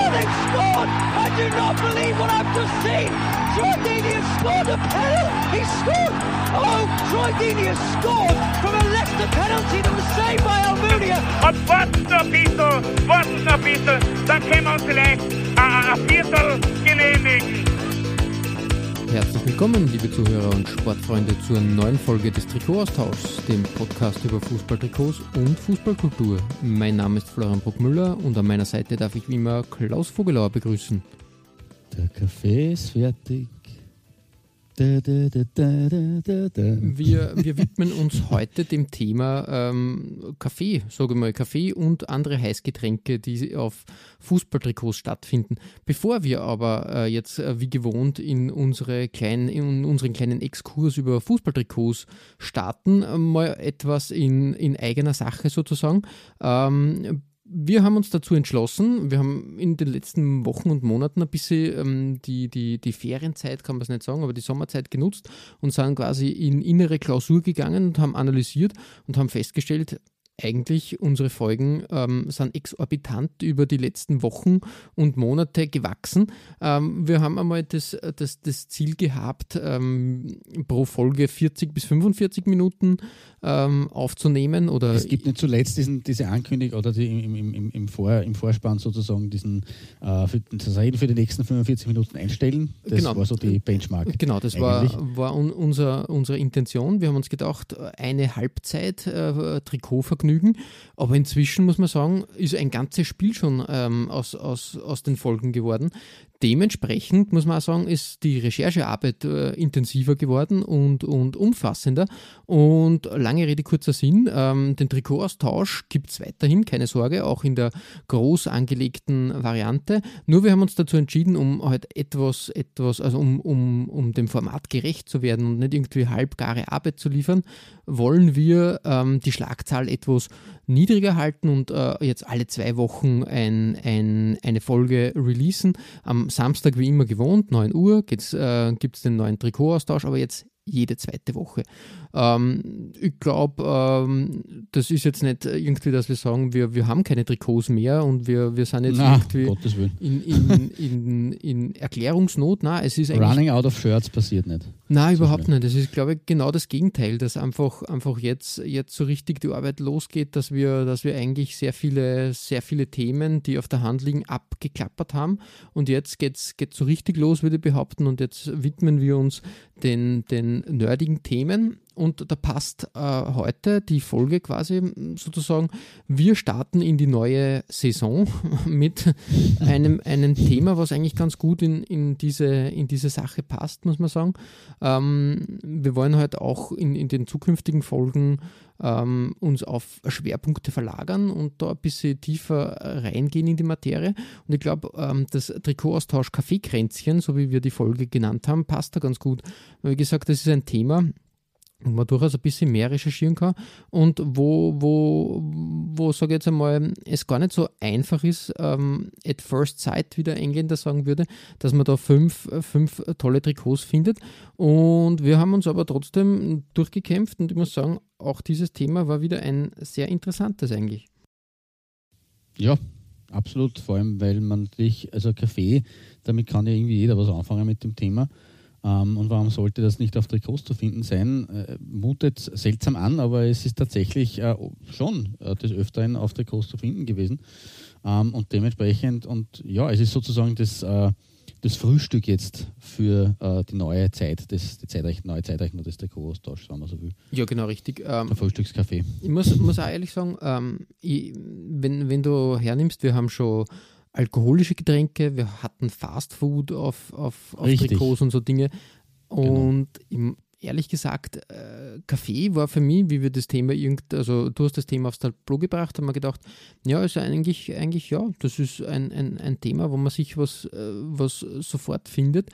Oh, they've scored! I do not believe what I've just seen! Troy Deeney has scored a penalty! He scored! Oh, Troy Deeney has scored from a Leicester penalty that was saved by Almunia! Noch ein bisschen, warten noch ein bisschen, dann können wir uns vielleicht ein, ein Viertel genehmigen. Herzlich willkommen, liebe Zuhörer und Sportfreunde, zur neuen Folge des Trikotaustauschs, dem Podcast über Fußballtrikots und Fußballkultur. Mein Name ist Florian Bruckmüller und an meiner Seite darf ich wie immer Klaus Vogelauer begrüßen. Der Kaffee ist fertig. Wir, wir widmen uns heute dem Thema ähm, Kaffee, sage mal, Kaffee und andere Heißgetränke, die auf Fußballtrikots stattfinden. Bevor wir aber äh, jetzt äh, wie gewohnt in, unsere kleinen, in unseren kleinen Exkurs über Fußballtrikots starten, äh, mal etwas in, in eigener Sache sozusagen. Ähm, wir haben uns dazu entschlossen, wir haben in den letzten Wochen und Monaten ein bisschen ähm, die, die, die Ferienzeit, kann man es nicht sagen, aber die Sommerzeit genutzt und sind quasi in innere Klausur gegangen und haben analysiert und haben festgestellt, eigentlich unsere Folgen ähm, sind exorbitant über die letzten Wochen und Monate gewachsen. Ähm, wir haben einmal das, das, das Ziel gehabt, ähm, pro Folge 40 bis 45 Minuten ähm, aufzunehmen. Oder Es gibt nicht zuletzt diesen, diese Ankündigung oder die, im, im, im, im, Vor, im Vorspann sozusagen diesen äh, für, das Reden für die nächsten 45 Minuten einstellen. Das Genau. war so die Benchmark. Genau, das eigentlich. war, war un, unser, unsere Intention. Wir haben uns gedacht, eine Halbzeit äh, Trikotvergnügen, aber inzwischen muss man sagen, ist ein ganzes Spiel schon ähm, aus, aus, aus den Folgen geworden. Dementsprechend muss man auch sagen, ist die Recherchearbeit äh, intensiver geworden und, und umfassender. Und lange Rede, kurzer Sinn, ähm, den Trikotaustausch gibt es weiterhin, keine Sorge, auch in der groß angelegten Variante. Nur wir haben uns dazu entschieden, um halt etwas, etwas, also um, um, um dem Format gerecht zu werden und nicht irgendwie halbgare Arbeit zu liefern, wollen wir ähm, die Schlagzahl etwas niedriger halten und äh, jetzt alle zwei Wochen ein, ein, eine Folge releasen. Am Samstag wie immer gewohnt, 9 Uhr, äh, gibt es den neuen Trikotaustausch, aber jetzt jede zweite Woche. Ähm, ich glaube, ähm, das ist jetzt nicht irgendwie, dass wir sagen, wir, wir haben keine Trikots mehr und wir, wir sind jetzt Na, irgendwie in, in, in, in Erklärungsnot. Nein, es ist Running out of Shirts passiert nicht. Nein, überhaupt nicht. Das ist, glaube ich, genau das Gegenteil, dass einfach, einfach jetzt, jetzt so richtig die Arbeit losgeht, dass wir, dass wir eigentlich sehr viele, sehr viele Themen, die auf der Hand liegen, abgeklappert haben. Und jetzt geht es so richtig los, würde ich behaupten. Und jetzt widmen wir uns den, den nerdigen Themen. Und da passt äh, heute die Folge quasi sozusagen, wir starten in die neue Saison mit einem, einem Thema, was eigentlich ganz gut in, in, diese, in diese Sache passt, muss man sagen. Ähm, wir wollen halt auch in, in den zukünftigen Folgen ähm, uns auf Schwerpunkte verlagern und da ein bisschen tiefer reingehen in die Materie. Und ich glaube, ähm, das Trikotaustausch Kaffeekränzchen, so wie wir die Folge genannt haben, passt da ganz gut. Wie gesagt, das ist ein Thema, wo man durchaus ein bisschen mehr recherchieren kann und wo, wo, wo sage ich jetzt einmal, es gar nicht so einfach ist, ähm, at first sight, wie der Engländer sagen würde, dass man da fünf, fünf tolle Trikots findet. Und wir haben uns aber trotzdem durchgekämpft und ich muss sagen, auch dieses Thema war wieder ein sehr interessantes eigentlich. Ja, absolut. Vor allem, weil man natürlich, also Kaffee, damit kann ja irgendwie jeder was anfangen mit dem Thema. Ähm, und warum sollte das nicht auf Trikots zu finden sein? Äh, mutet seltsam an, aber es ist tatsächlich äh, schon äh, des Öfteren auf Trikots zu finden gewesen. Ähm, und dementsprechend, und ja, es ist sozusagen das, äh, das Frühstück jetzt für äh, die neue Zeit, des, die Zeitrechnung, neue Zeitrechnung des Trikotaustauschs, wenn man so will. Ja, genau, richtig. Ähm, Der Frühstückskaffee. Ich muss, muss auch ehrlich sagen, ähm, ich, wenn, wenn du hernimmst, wir haben schon alkoholische Getränke, wir hatten Fast Food auf, auf, auf. Trikots und so Dinge. Und im, ehrlich gesagt, äh, Kaffee war für mich, wie wir das Thema irgend, also du hast das Thema aufs Tableau gebracht, haben wir gedacht, ja, ist eigentlich, eigentlich ja, das ist ein, ein, ein Thema, wo man sich was, äh, was sofort findet.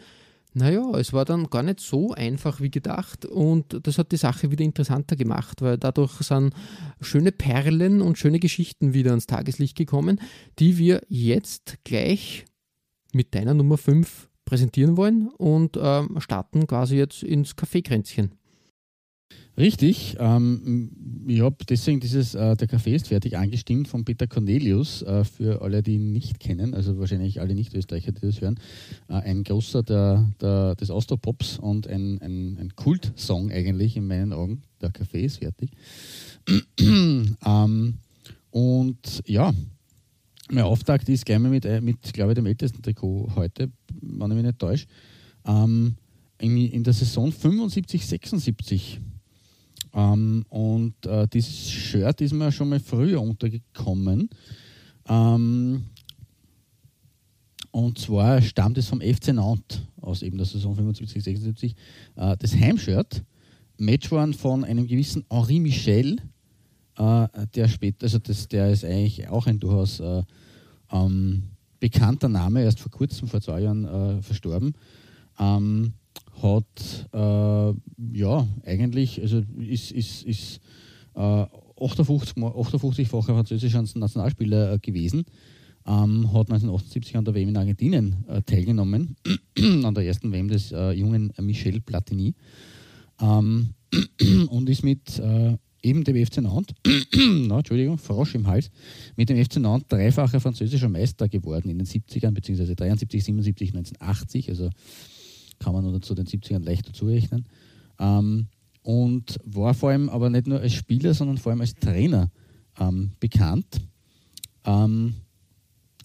Naja, es war dann gar nicht so einfach wie gedacht und das hat die Sache wieder interessanter gemacht, weil dadurch sind schöne Perlen und schöne Geschichten wieder ans Tageslicht gekommen, die wir jetzt gleich mit deiner Nummer 5 präsentieren wollen und ähm, starten quasi jetzt ins Kaffeekränzchen. Richtig. Ähm, ich habe deswegen dieses äh, Der Kaffee ist fertig angestimmt von Peter Cornelius, äh, für alle, die ihn nicht kennen, also wahrscheinlich alle Nicht-Österreicher, die das hören. Äh, ein großer der, der, des Austro-Pops und ein, ein, ein Kult-Song eigentlich in meinen Augen. Der Kaffee ist fertig. ähm, und ja, mein Auftakt ist mal mit, äh, mit glaube ich, dem ältesten Trikot heute, wenn ich mich nicht täusche. Ähm, in, in der Saison 75, 76 ähm, und äh, dieses Shirt ist mir schon mal früher untergekommen. Ähm, und zwar stammt es vom FC Nantes aus eben der Saison 75, 76. Äh, das Heimshirt, Matchworn von einem gewissen Henri Michel, äh, der später, also das, der ist eigentlich auch ein durchaus äh, ähm, bekannter Name, erst vor kurzem, vor zwei Jahren äh, verstorben. Ähm, hat äh, ja eigentlich, also ist, ist, ist äh, 58, 58-facher französischer Nationalspieler äh, gewesen. Ähm, hat 1978 an der WM in Argentinien äh, teilgenommen, an der ersten WM des äh, jungen Michel Platini. Ähm, und ist mit eben dem FC Nantes, no, Entschuldigung, Frosch im Hals, mit dem FC Nantes dreifacher französischer Meister geworden in den 70ern, beziehungsweise 73, 77, 1980. Also kann man nur zu den 70ern leicht dazu rechnen. Ähm, und war vor allem aber nicht nur als Spieler, sondern vor allem als Trainer ähm, bekannt. Ähm,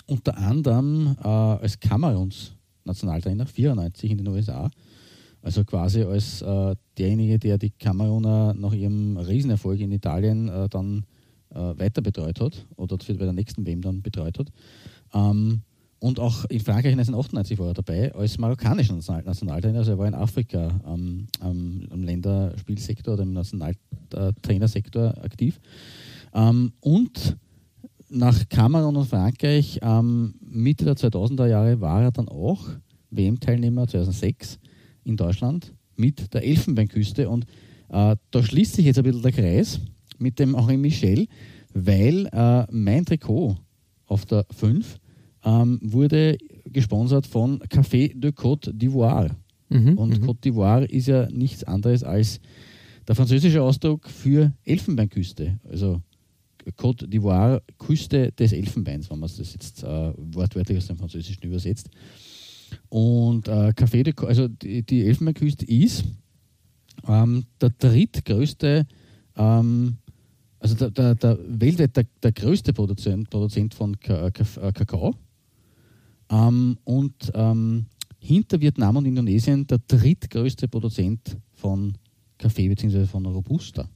unter anderem äh, als Kameruns Nationaltrainer, 94 in den USA. Also quasi als äh, derjenige, der die Kameruner nach ihrem Riesenerfolg in Italien äh, dann äh, weiter betreut hat oder bei der nächsten WM dann betreut hat. Ähm, und auch in Frankreich 1998 war er dabei als marokkanischer Nationaltrainer. Also er war in Afrika ähm, am, am Länderspielsektor oder im Nationaltrainersektor aktiv. Ähm, und nach Kamerun und Frankreich ähm, Mitte der 2000er Jahre war er dann auch WM-Teilnehmer 2006 in Deutschland mit der Elfenbeinküste. Und äh, da schließt sich jetzt ein bisschen der Kreis mit dem Henri Michel, weil äh, mein Trikot auf der 5 ähm, wurde gesponsert von Café de Côte d'Ivoire. Mhm, und mhm. Côte d'Ivoire ist ja nichts anderes als der französische Ausdruck für Elfenbeinküste. Also Côte d'Ivoire, Küste des Elfenbeins, wenn man es das jetzt äh, wortwörtlich aus dem Französischen übersetzt. Und äh, Café de, also die, die Elfenbeinküste ist ähm, der drittgrößte, ähm, also der, der, der weltweit der, der größte Produzent, Produzent von äh, Kakao. Ähm, und ähm, hinter Vietnam und Indonesien der drittgrößte Produzent von Kaffee bzw. von Robusta.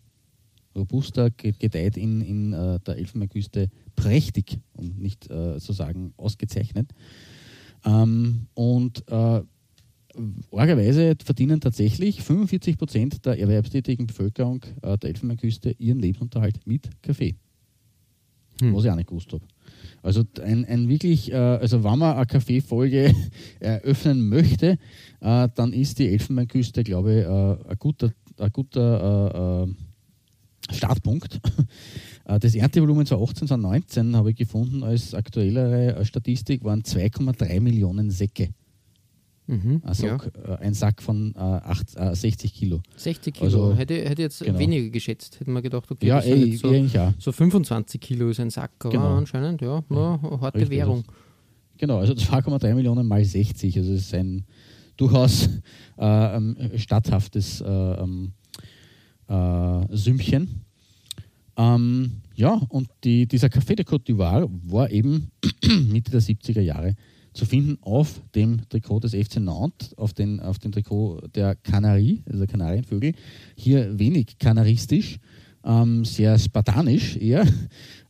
Robusta gedeiht in, in äh, der Elfenbeinküste prächtig, um nicht äh, zu sagen ausgezeichnet. Ähm, und äh, argerweise verdienen tatsächlich 45 Prozent der erwerbstätigen Bevölkerung äh, der Elfenbeinküste ihren Lebensunterhalt mit Kaffee. Hm. Was ich auch nicht gewusst habe. Also ein, ein wirklich, äh, also wenn man eine Kaffeefolge eröffnen möchte, äh, dann ist die Elfenbeinküste, glaube ich, äh, ein guter, ein guter Startpunkt. Das Erntevolumen 2018, 2019 habe ich gefunden als aktuellere Statistik waren 2,3 Millionen Säcke. Mhm, also ja. Äh, ein Sack von äh, acht, äh, 60 Kilo. 60 Kilo. Also, hätte, hätte jetzt genau. weniger geschätzt. Hätten wir gedacht, okay, ja, ey, so, ja. so 25 Kilo ist ein Sack. Aber genau. anscheinend, ja, ja harte Richtig, Währung. Genau, also 2,3 Millionen mal 60. Also es ist ein durchaus äh, ähm, statthaftes äh, ähm, äh, Sümmchen. Ähm, ja, und die, dieser Café de Côte d'Ivoire war eben Mitte der 70er Jahre zu finden auf dem Trikot des FC Nantes, auf, den, auf dem Trikot der Kanarie, also der Kanarienvögel. Hier wenig kanaristisch, ähm, sehr spartanisch eher.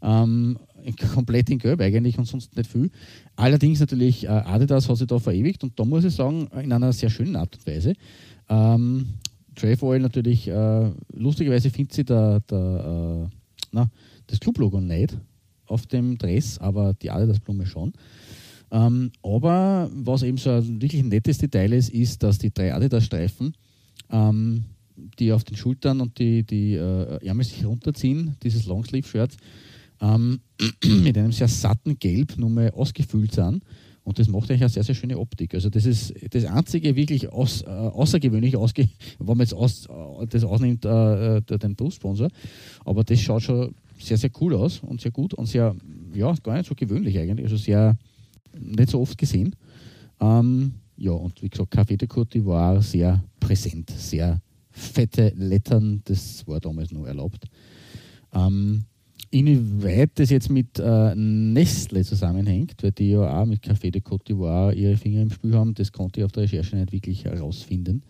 Ähm, komplett in Gelb eigentlich und sonst nicht viel. Allerdings natürlich äh, Adidas hat sich da verewigt und da muss ich sagen, in einer sehr schönen Art und Weise. Ähm, Trefoil natürlich, äh, lustigerweise findet sie der, der, äh, na, das Clublogo nicht auf dem Dress, aber die Adidas-Blume schon. Ähm, aber was eben so ein wirklich nettes Detail ist, ist, dass die drei Adidas-Streifen, ähm, die auf den Schultern und die, die äh, Ärmel sich runterziehen, dieses Longsleeve-Shirt, ähm, mit einem sehr satten Gelb nochmal ausgefüllt sind. Und das macht eigentlich eine sehr, sehr schöne Optik. Also das ist das einzige wirklich aus, äh, außergewöhnlich, ausge, wenn man jetzt aus, äh, das ausnimmt, äh, äh den Brustsponsor. Aber das schaut schon sehr, sehr cool aus und sehr gut und sehr, ja, gar nicht so gewöhnlich eigentlich. Also sehr, nicht so oft gesehen. Ähm, ja, und wie gesagt, Café de Côte d'Ivoire sehr präsent, sehr fette Lettern, das war damals noch erlaubt. Ähm, inwieweit das jetzt mit äh, Nestle zusammenhängt, weil die ja auch mit Café de Côte d'Ivoire ihre Finger im Spiel haben, das konnte ich auf der Recherche nicht wirklich herausfinden.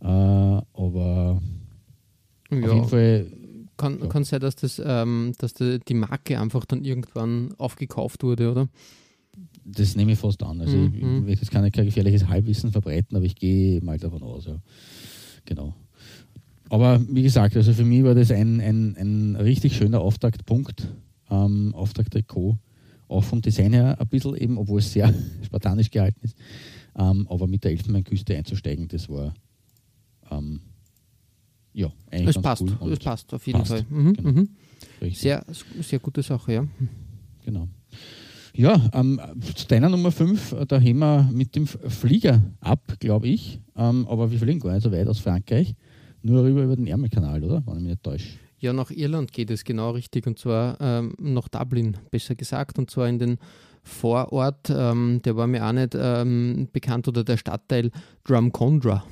Äh, aber ja. auf jeden Fall. Kann, ja. kann sein, dass, das, ähm, dass die, die Marke einfach dann irgendwann aufgekauft wurde, oder? Das nehme ich fast an. Also mhm. ich, ich will jetzt kein, gefährliches Halbwissen verbreiten, aber ich gehe mal davon aus. Ja. Genau. Aber wie gesagt, also für mich war das ein, ein, ein richtig schöner Auftaktpunkt, ähm, Auftakt-Trikot. Auch vom Design her ein bisschen eben, obwohl es sehr spartanisch gehalten ist. Ähm, aber mit der Elfenbeinküste einzusteigen, das war ähm, ja eigentlich es passt, cool es passt auf jeden passt. Fall. Mhm, genau. mhm. Sehr, sehr gute Sache, ja. Genau. Ja, ähm, zu deiner Nummer 5, da heben wir mit dem Flieger ab, glaube ich. Ähm, aber wir fliegen gar nicht so weit aus Frankreich. Nur rüber über den Ärmelkanal, oder? Wenn ich mich nicht täusche. Ja, nach Irland geht es genau richtig. Und zwar ähm, nach Dublin, besser gesagt. Und zwar in den Vorort, ähm, der war mir auch nicht ähm, bekannt, oder der Stadtteil Drumcondra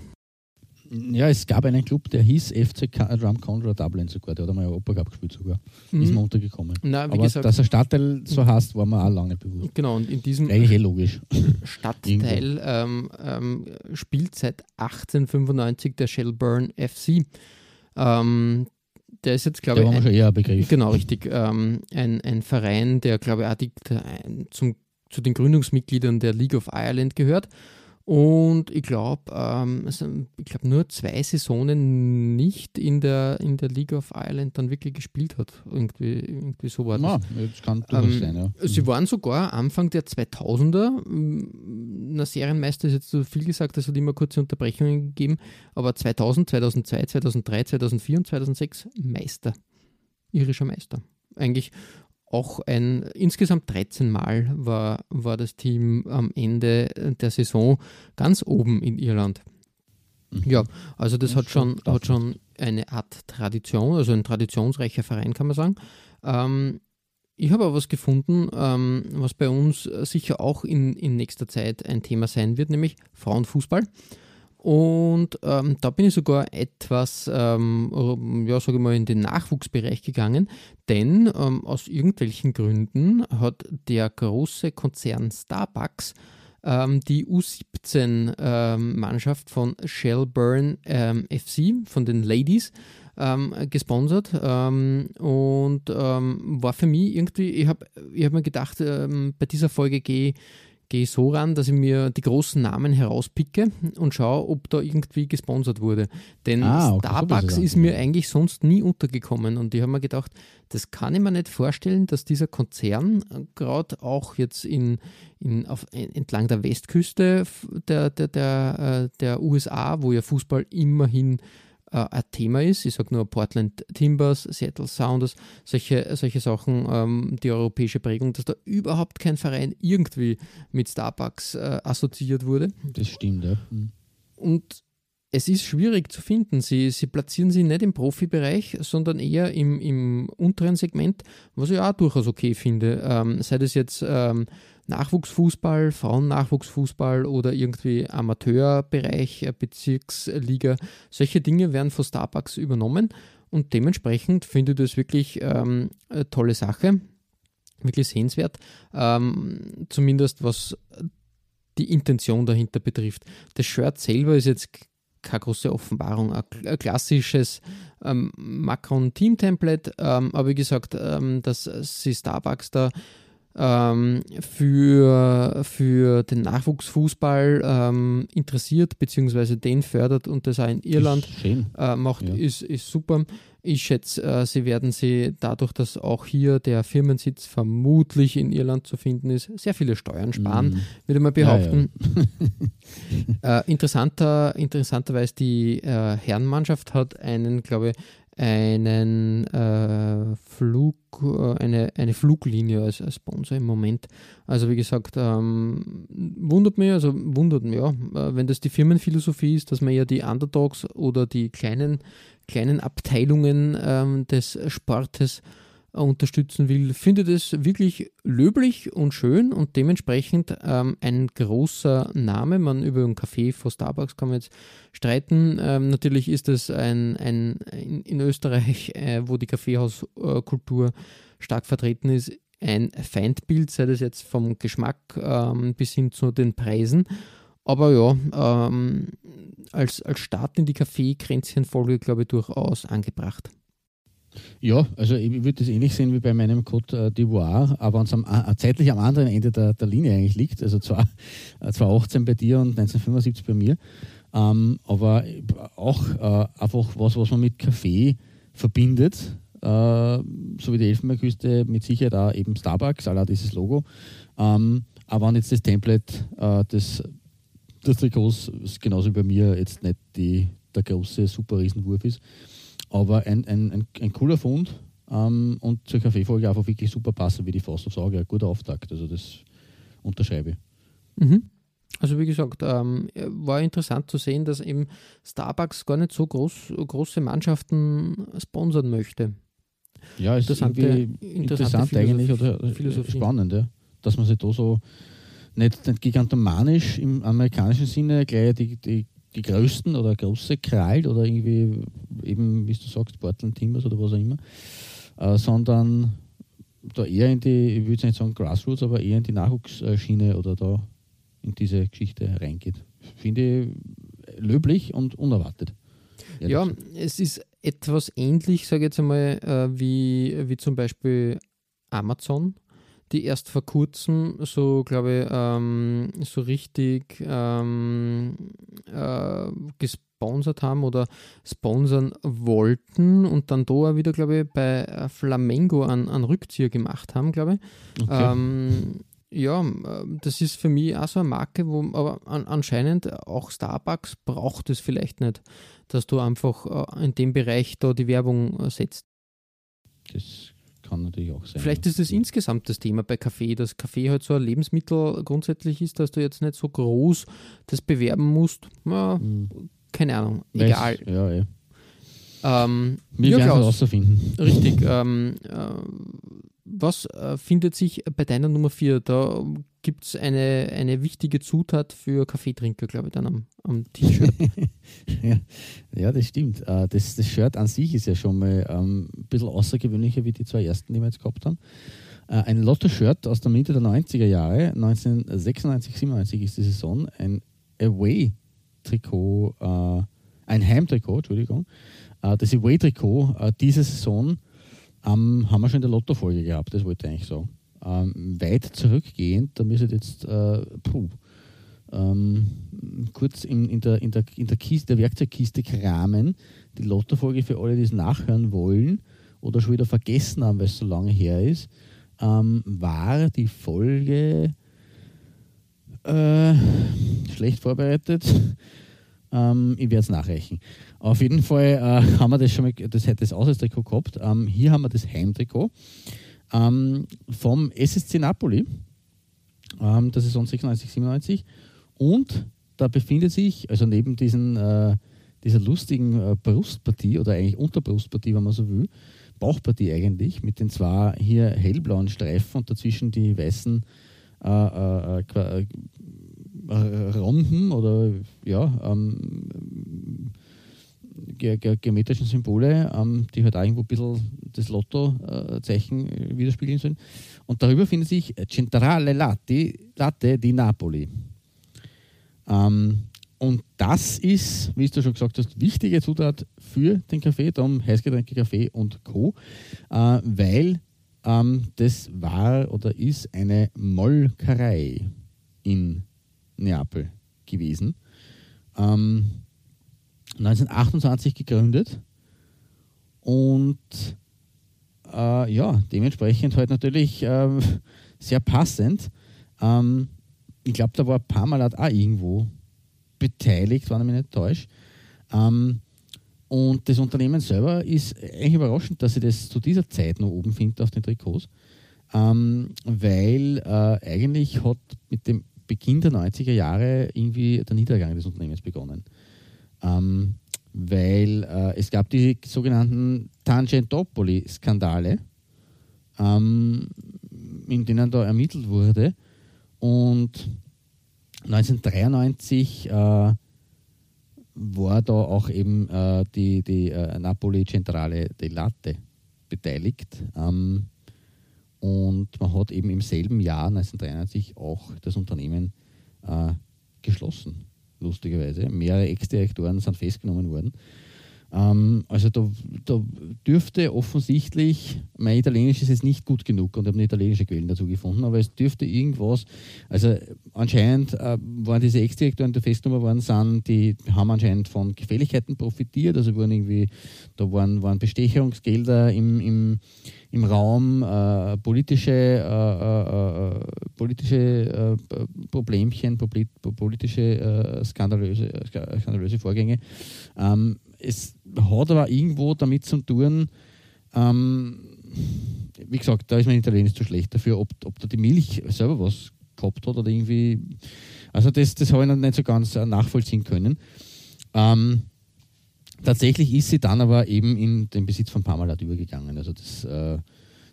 ja, es gab einen Club, der hieß FC Drum Contra Dublin sogar, der hat einmal Europa Cup gespielt sogar. Mhm. Ist mal untergekommen. Na, Aber gesagt, dass er Stadtteil so heißt, war mir auch lange bewusst. Genau, und in diesem Eigentlich eh logisch. Stadtteil ähm, ähm, spielt seit 1895 der Shelburne FC. Ähm, der ist jetzt, glaube ich. War schon eher ein Begriff. Genau, richtig. Ähm, ein, ein Verein, der, glaube ich, auch die, zum, zu den Gründungsmitgliedern der League of Ireland gehört und ich glaube, ähm, also ich glaube nur zwei Saisonen nicht in der, in der League of Ireland dann wirklich gespielt hat. Irgendwie, irgendwie so war das. Ja, das kann durchaus ähm, sein, ja. Sie waren sogar Anfang der 2000er, na Serienmeister ist jetzt so viel gesagt, es hat immer kurze Unterbrechungen gegeben, aber 2000, 2002, 2003, 2004 und 2006 Meister, irischer Meister. Eigentlich auch ein, insgesamt 13 Mal war, war das Team am Ende der Saison ganz oben in Irland. Mhm. Ja, also das, das hat, schon, hat schon eine Art Tradition, also ein traditionsreicher Verein, kann man sagen. Ähm, ich habe aber was gefunden, ähm, was bei uns sicher auch in, in nächster Zeit ein Thema sein wird, nämlich Frauenfußball. Und ähm, da bin ich sogar etwas, ähm, ja, sage ich mal, in den Nachwuchsbereich gegangen, denn ähm, aus irgendwelchen Gründen hat der große Konzern Starbucks ähm, die U17-Mannschaft ähm, von Shelburne ähm, FC, von den Ladies, gesponsert und war für mich irgendwie, ich habe ich hab mir gedacht, bei dieser Folge gehe gehe so ran, dass ich mir die großen Namen herauspicke und schaue, ob da irgendwie gesponsert wurde. Denn ah, okay, Starbucks ist mir eigentlich sonst nie untergekommen und ich habe mir gedacht, das kann ich mir nicht vorstellen, dass dieser Konzern gerade auch jetzt in, in, auf, entlang der Westküste der, der, der, äh, der USA, wo ja Fußball immerhin äh, ein Thema ist. Ich sage nur Portland Timbers, Seattle Sounders, solche, solche Sachen, ähm, die europäische Prägung, dass da überhaupt kein Verein irgendwie mit Starbucks äh, assoziiert wurde. Das stimmt, ja. Mhm. Und es ist schwierig zu finden. Sie, sie platzieren sie nicht im Profibereich, sondern eher im, im unteren Segment, was ich auch durchaus okay finde. Ähm, sei das jetzt ähm, Nachwuchsfußball, Frauennachwuchsfußball oder irgendwie Amateurbereich, äh, Bezirksliga. Solche Dinge werden von Starbucks übernommen und dementsprechend finde ich das wirklich ähm, eine tolle Sache, wirklich sehenswert, ähm, zumindest was die Intention dahinter betrifft. Das Shirt selber ist jetzt keine große Offenbarung, ein klassisches ähm, Macron-Team-Template, ähm, aber wie gesagt, ähm, dass sie Starbucks da ähm, für, für den Nachwuchsfußball ähm, interessiert, beziehungsweise den fördert und das auch in Irland äh, macht, ja. ist, ist super. Ich schätze, äh, sie werden sie dadurch, dass auch hier der Firmensitz vermutlich in Irland zu finden ist, sehr viele Steuern sparen, mm. würde man behaupten. Ja, ja. äh, interessanter, interessanterweise die äh, Herrenmannschaft hat einen, glaube ich, einen äh, Flug, äh, eine, eine Fluglinie als, als Sponsor im Moment. Also wie gesagt, ähm, wundert mich, also wundert mich, ja, äh, wenn das die Firmenphilosophie ist, dass man ja die Underdogs oder die kleinen, kleinen Abteilungen ähm, des Sportes unterstützen will, findet es wirklich löblich und schön und dementsprechend ähm, ein großer Name. Man über einen Kaffee vor Starbucks kann man jetzt streiten. Ähm, natürlich ist es ein, ein in, in Österreich, äh, wo die Kaffeehauskultur stark vertreten ist, ein Feindbild, sei das jetzt vom Geschmack ähm, bis hin zu den Preisen. Aber ja, ähm, als, als Start in die Kaffeekränzchenfolge, glaube ich, durchaus angebracht. Ja, also ich würde das ähnlich sehen wie bei meinem Code äh, d'Ivoire, aber uns am, äh, zeitlich am anderen Ende der, der Linie eigentlich liegt. Also zwar, äh, zwar 18 bei dir und 1975 bei mir, ähm, aber auch äh, einfach was, was man mit Kaffee verbindet, äh, so wie die Elfenbeinküste mit Sicherheit auch eben Starbucks, aller dieses Logo. Ähm, aber wenn jetzt das Template äh, des, des Trikots genauso wie bei mir jetzt nicht die, der große, super Riesenwurf ist, aber ein, ein, ein, ein cooler Fund ähm, und zur Kaffeefolge einfach wirklich super passen, wie die Faust aufs Auge. Ein guter Auftakt, also das unterschreibe ich. Mhm. Also wie gesagt, ähm, war interessant zu sehen, dass eben Starbucks gar nicht so groß, große Mannschaften sponsern möchte. Ja, ist irgendwie interessant eigentlich oder spannend, ja, dass man sich da so nicht, nicht gigantomanisch im amerikanischen Sinne gleich die, die die größten oder große krallt oder irgendwie eben, wie du sagst, Portland Timbers oder was auch immer, äh, sondern da eher in die, ich würde nicht sagen Grassroots, aber eher in die Nachwuchsschiene oder da in diese Geschichte reingeht. Finde ich löblich und unerwartet. Ja, es ist etwas ähnlich, sage ich jetzt einmal, äh, wie, wie zum Beispiel Amazon die erst vor kurzem so, glaube ich, ähm, so richtig ähm, äh, gesponsert haben oder sponsern wollten und dann da wieder, glaube ich, bei Flamengo einen Rückzieher gemacht haben, glaube ich. Okay. Ähm, ja, das ist für mich auch so eine Marke, wo aber an, anscheinend auch Starbucks braucht es vielleicht nicht, dass du einfach äh, in dem Bereich da die Werbung äh, setzt. Das kann natürlich auch sein. Vielleicht ist es insgesamt das Thema bei Kaffee, dass Kaffee halt so ein Lebensmittel grundsätzlich ist, dass du jetzt nicht so groß das bewerben musst. Ja, hm. Keine Ahnung, egal. Weiß, ja, ja. Ähm, Wir werden es herausfinden. Richtig. Ähm, äh, was äh, findet sich bei deiner Nummer 4? Da gibt es eine, eine wichtige Zutat für Kaffeetrinker, glaube ich, dann am, am T-Shirt. ja, ja, das stimmt. Äh, das, das Shirt an sich ist ja schon mal ähm, ein bisschen außergewöhnlicher wie die zwei ersten, die wir jetzt gehabt haben. Äh, ein Lotto-Shirt aus der Mitte der 90er Jahre, 1996, 97 ist die Saison, ein Away-Trikot, äh, ein Heimtrikot, Entschuldigung. Das Away-Trikot diese Saison ähm, haben wir schon in der Lotto-Folge gehabt, das wollte ich eigentlich sagen. Ähm, weit zurückgehend, da müsste jetzt äh, puh, ähm, kurz in, in, der, in, der, in der, Kiste, der Werkzeugkiste kramen. Die Lotto-Folge für alle, die es nachhören wollen oder schon wieder vergessen haben, weil es so lange her ist, ähm, war die Folge äh, schlecht vorbereitet. Ähm, ich werde es nachreichen. Auf jeden Fall äh, haben wir das schon mal, das hätte das Auswärtstrikot gehabt. Ähm, hier haben wir das Heimtrikot ähm, vom SSC Napoli, ähm, der Saison 96, 97. Und da befindet sich, also neben diesen, äh, dieser lustigen äh, Brustpartie oder eigentlich Unterbrustpartie, wenn man so will, Bauchpartie eigentlich, mit den zwei hier hellblauen Streifen und dazwischen die weißen äh, äh, äh Runden oder ja, ähm, ge ge geometrischen Symbole, ähm, die halt auch irgendwo ein bisschen das Lotto-Zeichen äh, widerspiegeln sollen. Und darüber findet sich Centrale Latte, Latte di Napoli. Ähm, und das ist, wie du schon gesagt hast, wichtige Zutat für den Kaffee, darum Heißgetränke, Kaffee und Co., äh, weil Ähm, das war oder ist eine Molkerei in Neapel gewesen. Ähm, 1928 gegründet und äh, ja, dementsprechend halt natürlich äh, sehr passend. Ähm, ich glaube, da war Parmalat auch irgendwo beteiligt, wenn ich mich nicht täusche. Ähm, und das Unternehmen selber ist eigentlich überraschend, dass ich das zu dieser Zeit noch oben finde auf den Trikots, ähm, weil äh, eigentlich hat mit dem Beginn der 90er Jahre irgendwie der Niedergang des Unternehmens begonnen. Ähm, weil äh, es gab die sogenannten Tangentopoli-Skandale, ähm, in denen da ermittelt wurde. Und 1993 äh, war da auch eben äh, die, die äh, Napoli Centrale de Latte beteiligt. Ähm, und man hat eben im selben Jahr, 1993, auch das Unternehmen äh, geschlossen lustigerweise. Mehrere Ex-Direktoren sind festgenommen worden. Ähm, also da, da, dürfte offensichtlich, mein Italienisch ist jetzt nicht gut genug und ich habe italienische Quellen dazu gefunden, aber es dürfte irgendwas, also anscheinend äh, waren diese Ex-Direktoren, die festgenommen worden sind, die haben anscheinend von Gefälligkeiten profitiert, also waren irgendwie, da waren, waren Bestechungsgelder im, im im Raum äh, politische, äh, äh, äh politische äh, Problemchen, politische skandalöse, skandalöse Vorgänge. Ähm, es hat aber irgendwo damit zu tun, ähm, wie gesagt, da ist mein Italienisch zu schlecht dafür, ob, ob da die Milch selber was gehabt hat oder irgendwie. Also das, das habe ich noch nicht so ganz nachvollziehen können. Ähm, Tatsächlich ist sie dann aber eben in den Besitz von Parmalat übergegangen. Also das, äh,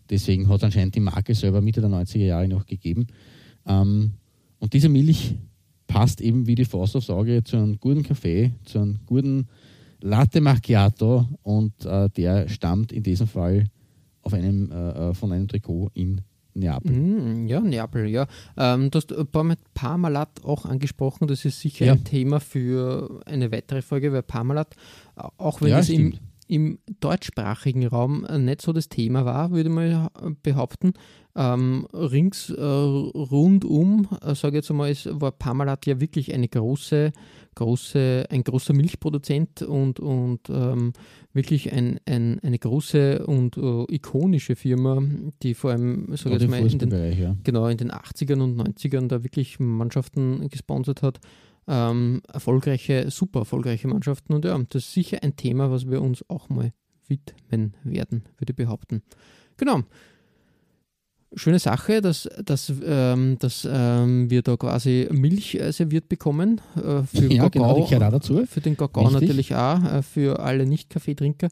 deswegen hat anscheinend die Marke selber Mitte der 90er Jahre noch gegeben. Ähm, und diese Milch passt eben wie die Faust aufs Auge zu einem guten Kaffee, zu einem guten Latte Macchiato und äh, der stammt in diesem Fall auf einem, äh, äh von einem Trikot in Neapel. Mm, ja, Neapel, ja. Ähm, du hast ein paar mit Parmalat auch angesprochen. Das ist sicher ja. ein Thema für eine weitere Folge, weil Parmalat, auch wenn ja, es im, im deutschsprachigen Raum nicht so das Thema war, würde man behaupten, ähm, rings äh, rundum, äh, sage ich jetzt einmal, ist, war Parmalat ja wirklich eine große, große, ein großer Milchproduzent und, und ähm, wirklich ein, ein, eine große und uh, ikonische Firma, die vor allem, sage ich jetzt mal, in den, ja. genau, in den 80ern und 90ern da wirklich Mannschaften gesponsert hat. Ähm, erfolgreiche, super erfolgreiche Mannschaften und ja, das ist sicher ein Thema, was wir uns auch mal widmen werden, würde ich behaupten. Genau schöne Sache, dass, dass, ähm, dass ähm, wir da quasi Milch äh, serviert bekommen. Äh, für ja, Kakao, genau, dazu. Für den Kakao Richtig. natürlich auch, äh, für alle Nicht-Kaffeetrinker.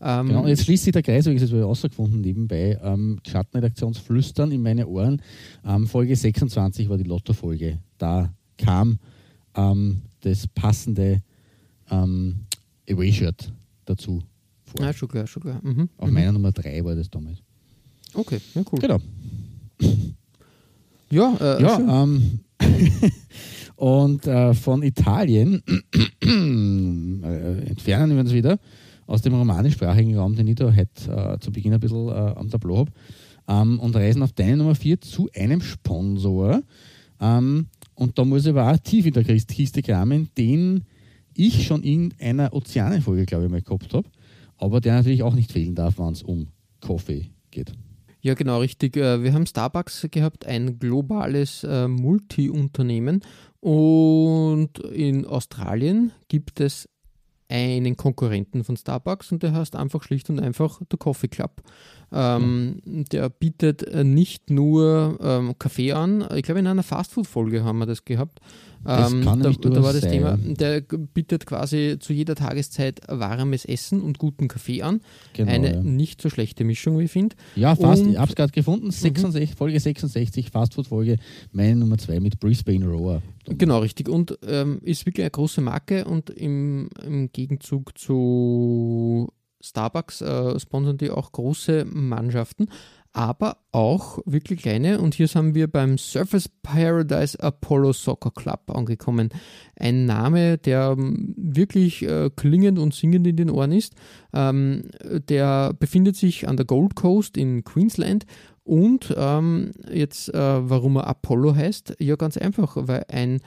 Ähm, genau, und jetzt schließt sich der Kreis, habe ich es rausgefunden nebenbei. Ähm, Schattenredaktionsflüstern in meine Ohren. Ähm, Folge 26 war die Lotto-Folge. Da kam ähm, das passende ähm, Away-Shirt dazu vor. Ja, schon klar, schon klar. Mhm. Auf mhm. meiner Nummer 3 war das damals. Okay, ja, cool. Genau. Ja, äh, ja ähm, und äh, von Italien äh, entfernen wir uns wieder aus dem romanischsprachigen Raum, den ich da heute äh, zu Beginn ein bisschen äh, am Tableau habe, ähm, und reisen auf deine Nummer 4 zu einem Sponsor. Ähm, und da muss ich aber auch tief in der Kiste kramen, den ich schon in einer Ozeanenfolge, glaube ich, mal gehabt habe, aber der natürlich auch nicht fehlen darf, wenn es um Kaffee geht. Ja, genau, richtig. Äh, wir haben Starbucks gehabt, ein globales äh, Multi-Unternehmen. Und in Australien gibt es einen Konkurrenten von Starbucks und der heißt einfach schlicht und einfach der Coffee Club. Ähm, mhm. Der bietet äh, nicht nur ähm, Kaffee an, ich glaube in einer Fastfood-Folge haben wir das gehabt. Das ähm, kann da, da war das sein. Thema, der bietet quasi zu jeder Tageszeit warmes Essen und guten Kaffee an. Genau, Eine ja. nicht so schlechte Mischung, wie ich finde. Ja, fast. Und, ich habe es gerade gefunden. 66, mhm. Folge 66, Fastfood-Folge, meine Nummer 2 mit Brisbane Roar. Genau, richtig. Und ähm, ist wirklich eine große Marke und im, im Gegenzug zu Starbucks äh, sponsern die auch große Mannschaften. Aber auch wirklich kleine. Und hier sind wir beim Surface Paradise Apollo Soccer Club angekommen. Ein Name, der ähm, wirklich äh, klingend und singend in den Ohren ist. Ähm, der befindet sich an der Gold Coast in Queensland. Und ähm, jetzt, äh, warum er Apollo heißt? Ja, ganz einfach, weil ein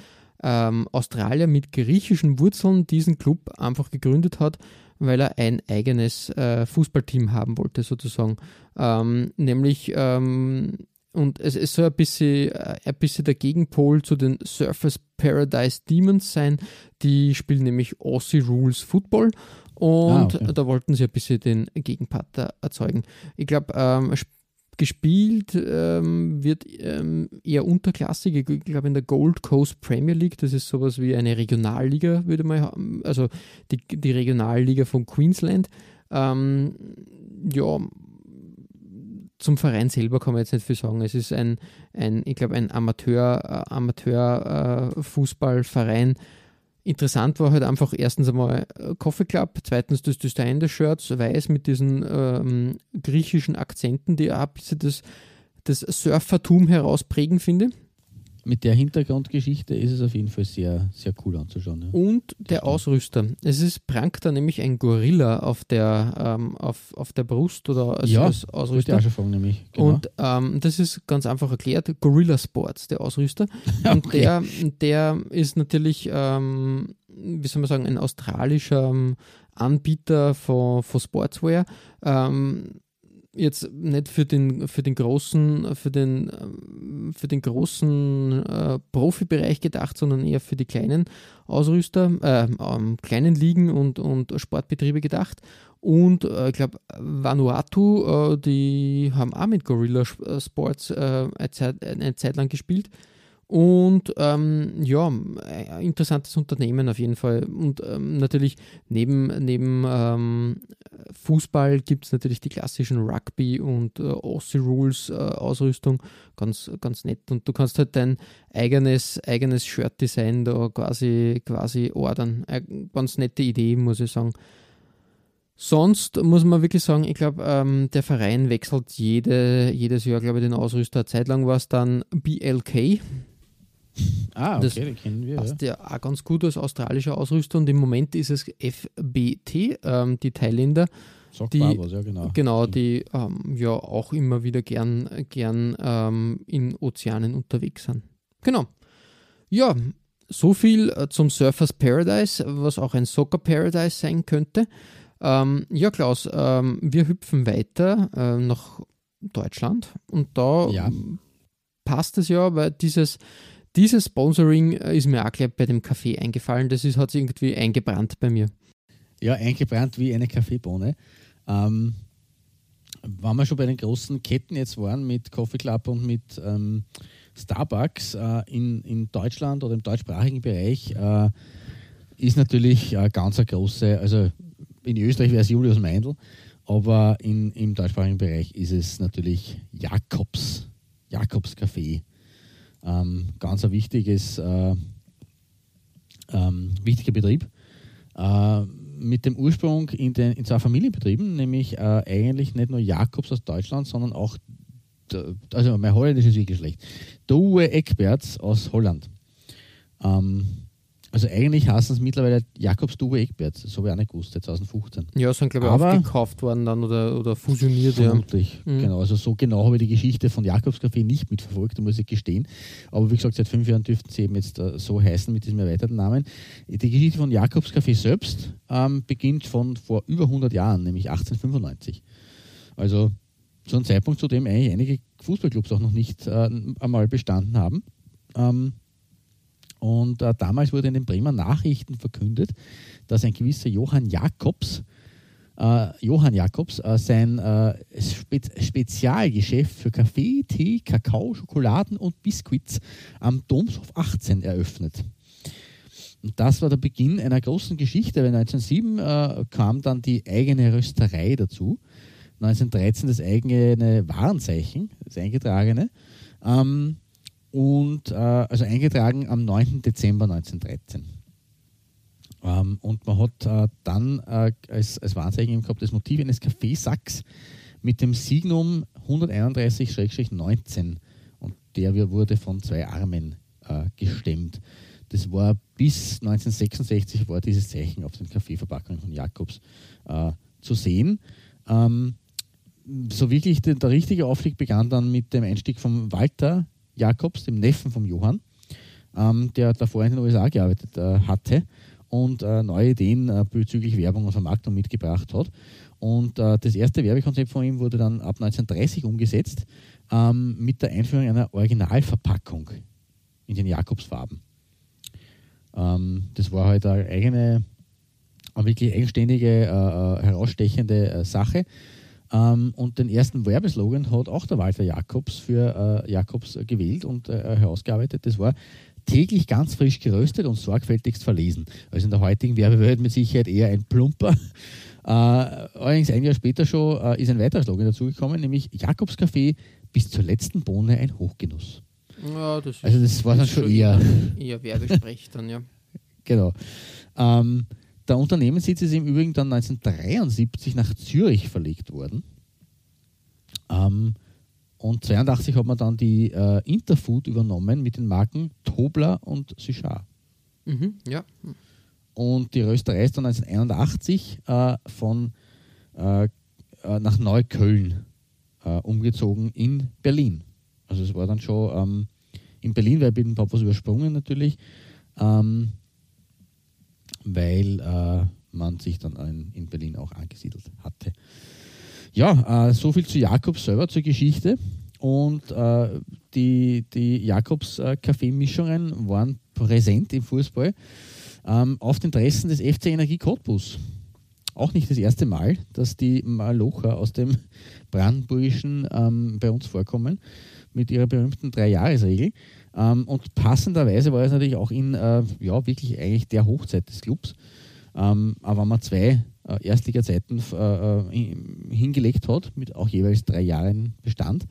ähm, Australier mit griechischen Wurzeln diesen Club einfach gegründet hat, weil er ein eigenes äh, Fußballteam haben wollte, sozusagen. Ähm, nämlich, ähm, und es, es soll ein bisschen, äh, ein bisschen der Gegenpol zu den Surface Paradise Demons sein. Die spielen nämlich Aussie Rules Football. Und ah, okay. da wollten sie ein bisschen den Gegenpart erzeugen. Ich glaube, ähm, gespielt ähm, wird ähm, eher unterklassig, ich glaube in der Gold Coast Premier League, das ist sowas wie eine Regionalliga, würde man haben, also die, die Regionalliga von Queensland. Ähm, ja, zum Verein selber kann man jetzt nicht viel sagen. Es ist ein, ein ich glaube, ein Amateur, äh, Amateur äh, Interessant war halt einfach erstens einmal äh, Coffee Club, zweitens das Design des Shirts, weiß mit diesen ähm, griechischen Akzenten, die auch ein bisschen das, das Surfertum herausprägen finde mit der Hintergrundgeschichte ist es auf jeden Fall sehr, sehr cool anzuschauen. Ja. Und der. Ausrüster. Es ist prangt da nämlich ein Gorilla auf der, ähm, auf, auf der Brust oder als, ja, als Ausrüster. auch schon fragen, nämlich. Genau. Und ähm, das ist ganz einfach erklärt. Gorilla Sports, der Ausrüster. Und okay. der, der ist natürlich, ähm, wie soll man sagen, ein australischer ähm, Anbieter von, von Sportswear. Ähm, jetzt nicht für den, für den großen, für den, für den großen äh, Profibereich gedacht, sondern eher für die kleinen Ausrüster, äh, ähm, kleinen Ligen und, und Sportbetriebe gedacht. Und äh, ich glaube, Vanuatu, äh, die haben auch mit Gorilla Sports äh, eine Zeit, eine Zeit lang gespielt. Und ähm, ja, interessantes Unternehmen auf jeden Fall. Und ähm, natürlich neben, neben ähm, Fußball gibt es natürlich die klassischen Rugby und äh, Aussie Rules äh. Ganz, ganz nett. Und du kannst halt dein eigenes, eigenes Shirt-Design da quasi, quasi ordern. Eine ganz nette Idee, muss ich sagen. Sonst muss man wirklich sagen, ich glaube, ähm, der Verein wechselt jede, jedes Jahr, glaube ich, den Ausrüster. Zeitlang war es dann BLK, Ah, okay, das den kennen wir. Passt ja. ja auch ganz gut als australischer Ausrüster und im Moment ist es FBT, ähm, die Thailänder. die, Barbers, ja, genau. Genau, die ähm, ja auch immer wieder gern, gern ähm, in Ozeanen unterwegs sind. Genau. Ja, so viel äh, zum Surfers Paradise, was auch ein Soccer Paradise sein könnte. Ähm, ja, Klaus, ähm, wir hüpfen weiter äh, nach Deutschland und da ja. passt es ja, weil dieses dieses Sponsoring äh, ist mir auch gleich bei dem Kaffee eingefallen. Das ist, hat sich irgendwie eingebrannt bei mir. Ja, eingebrannt wie eine Kaffeebohne. Ähm, wenn wir schon bei den großen Ketten jetzt waren mit Coffee Club und mit ähm, Starbucks äh, in, in Deutschland oder im deutschsprachigen Bereich, äh, ist natürlich äh, ganz eine große, also in Österreich wäre es Julius Meindl, aber in, im deutschsprachigen Bereich ist es natürlich Jakobs, Jakobs Kaffee ähm, ganz ein wichtiges, äh, ähm, wichtiger Betrieb. Äh, mit dem Ursprung in, den, in zwei Familienbetrieben, nämlich äh, eigentlich nicht nur Jakobs aus Deutschland, sondern auch, also mein Holländisch ist wirklich Eckberts aus Holland. Ähm, also eigentlich heißen es mittlerweile Jakobs Dube Egbert, so habe ich auch nicht gewusst, 2015. Ja, sind glaube ich Aber aufgekauft worden dann oder, oder fusioniert. Vermutlich, ja. mhm. genau. Also so genau habe ich die Geschichte von Jakobs Café nicht mitverfolgt, muss ich gestehen. Aber wie gesagt, seit fünf Jahren dürften sie eben jetzt uh, so heißen mit diesem erweiterten Namen. Die Geschichte von Jakobs Café selbst ähm, beginnt von vor über 100 Jahren, nämlich 1895. Also zu einem Zeitpunkt, zu dem eigentlich einige Fußballclubs auch noch nicht äh, einmal bestanden haben. Ähm, und äh, damals wurde in den Bremer Nachrichten verkündet, dass ein gewisser Johann Jakobs, äh, Johann Jakobs äh, sein äh, Spe Spezialgeschäft für Kaffee, Tee, Kakao, Schokoladen und Biskuits am Domshof 18 eröffnet. Und das war der Beginn einer großen Geschichte, weil 1907 äh, kam dann die eigene Rösterei dazu. 1913 das eigene Warenzeichen, das eingetragene. Ähm, und äh, also eingetragen am 9. Dezember 1913. Ähm, und man hat äh, dann äh, als, als Warnzeichen gehabt das Motiv eines Kaffeesacks mit dem Signum 131-19 und der wurde von zwei Armen äh, gestemmt. Das war bis 1966 war dieses Zeichen auf den Kaffeeverpackungen von Jakobs äh, zu sehen. Ähm, so wirklich der, der, richtige Aufstieg begann dann mit dem Einstieg von Walter Jakobs, dem Neffen von Johann, ähm, der davor in den USA gearbeitet äh, hatte und äh, neue Ideen äh, bezüglich Werbung und Vermarktung mitgebracht hat. Und äh, das erste Werbekonzept von ihm wurde dann ab 1930 umgesetzt ähm, mit der Einführung einer Originalverpackung in den Jakobsfarben. Ähm, das war halt eine eigene, eine wirklich eigenständige, äh, äh, herausstechende Sache. Ähm, und den ersten Werbeslogan hat auch der Walter Jakobs für äh, Jakobs gewählt und äh, herausgearbeitet. Das war täglich ganz frisch geröstet und sorgfältigst verlesen. Also in der heutigen Werbewelt mit Sicherheit eher ein Plumper. Äh, allerdings ein Jahr später schon äh, ist ein weiterer Slogan dazugekommen, nämlich Jakobs Kaffee bis zur letzten Bohne ein Hochgenuss. Ja, das also das war dann schon eher... Eher Werbesprech dann, ja. genau. Ähm, der Unternehmenssitz ist im Übrigen dann 1973 nach Zürich verlegt worden. Ähm, und 1982 hat man dann die äh, Interfood übernommen mit den Marken Tobler und Suchard. Mhm, ja. Und die Rösterei ist dann 1981 äh, von, äh, äh, nach Neukölln äh, umgezogen in Berlin. Also es war dann schon ähm, in Berlin, weil ich bin ein paar was übersprungen natürlich, ähm, weil äh, man sich dann in, in Berlin auch angesiedelt hatte. Ja, äh, so viel zu Jakobs selber, zur Geschichte. Und äh, die, die Jakobs-Kaffeemischungen waren präsent im Fußball ähm, auf den Dressen des FC Energie Cottbus. Auch nicht das erste Mal, dass die Malocher aus dem Brandenburgischen ähm, bei uns vorkommen mit ihrer berühmten Drei-Jahres-Regel. Ähm, und passenderweise war es natürlich auch in äh, ja, wirklich eigentlich der Hochzeit des Clubs. Ähm, aber wenn man zwei äh, Erstliga-Zeiten äh, äh hingelegt hat, mit auch jeweils drei Jahren Bestand.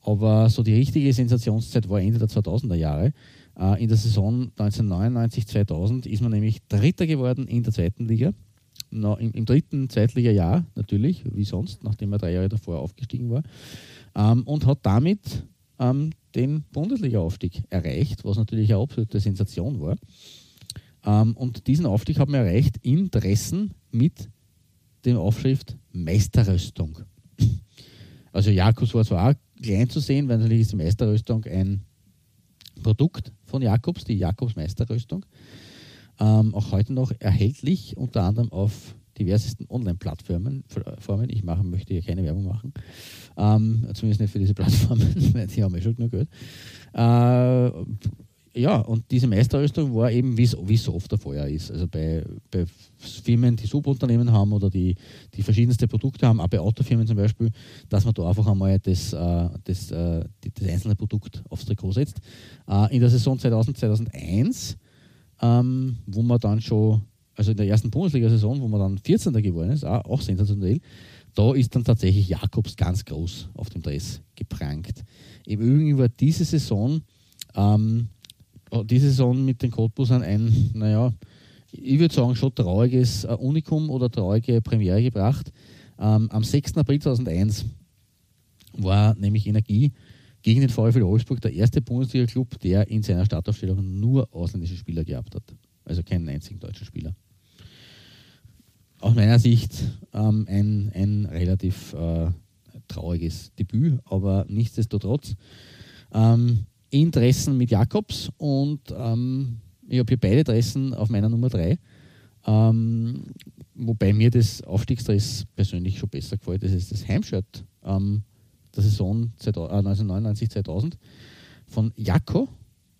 Aber so die richtige Sensationszeit war Ende der 2000er Jahre. Äh, in der Saison 1999-2000 ist man nämlich Dritter geworden in der zweiten Liga. No, im, im, dritten Zweitliga-Jahr natürlich, wie sonst, nachdem er drei Jahre davor aufgestiegen war. Ähm, und hat damit ähm, den Bundesliga-Aufstieg erreicht, was natürlich eine absolute Sensation war. Ähm, und diesen Aufstieg haben wir erreicht in Dressen mit der Aufschrift Meisterrüstung. Also Jakobs war zwar auch klein zu sehen, weil natürlich ist die Meisterrüstung ein Produkt von Jakobs, die Jakobs Meisterrüstung. Ähm, auch heute noch erhältlich, unter anderem auf diversesten Online-Plattformen. Ich machen, möchte hier keine Werbung machen. Ähm, zumindest nicht für diese Plattformen, weil die haben ja schon genug Geld. Äh, ja, und diese Meisterrüstung war eben, wie es so oft der Fall ist. Also bei, bei Firmen, die Subunternehmen haben oder die, die verschiedenste Produkte haben, auch bei Autofirmen zum Beispiel, dass man da einfach einmal das, äh, das, äh, das einzelne Produkt aufs Trikot setzt. Äh, in der Saison 2000, 2001, ähm, wo man dann schon, also in der ersten Bundesliga-Saison, wo man dann 14. geworden ist, auch, auch sensationell, da ist dann tatsächlich Jakobs ganz groß auf dem Dress geprangt. Im Übrigen war diese Saison ähm, Oh, diese Saison mit den Cottbusern ein, naja, ich würde sagen, schon trauriges äh, Unikum oder traurige Premiere gebracht. Ähm, am 6. April 2001 war nämlich Energie gegen den VfL Wolfsburg der erste Bundesliga-Club, der in seiner Startaufstellung nur ausländische Spieler gehabt hat. Also keinen einzigen deutschen Spieler. Aus meiner Sicht ähm, ein, ein relativ äh, trauriges Debüt, aber nichtsdestotrotz. Ähm, in Dressen mit Jakobs und ähm, ich habe hier beide Dressen auf meiner Nummer 3. Ähm, wobei mir das Aufstiegsdress persönlich schon besser gefällt. Das ist das Heimshirt ähm, der Saison 1999-2000 von Jakko.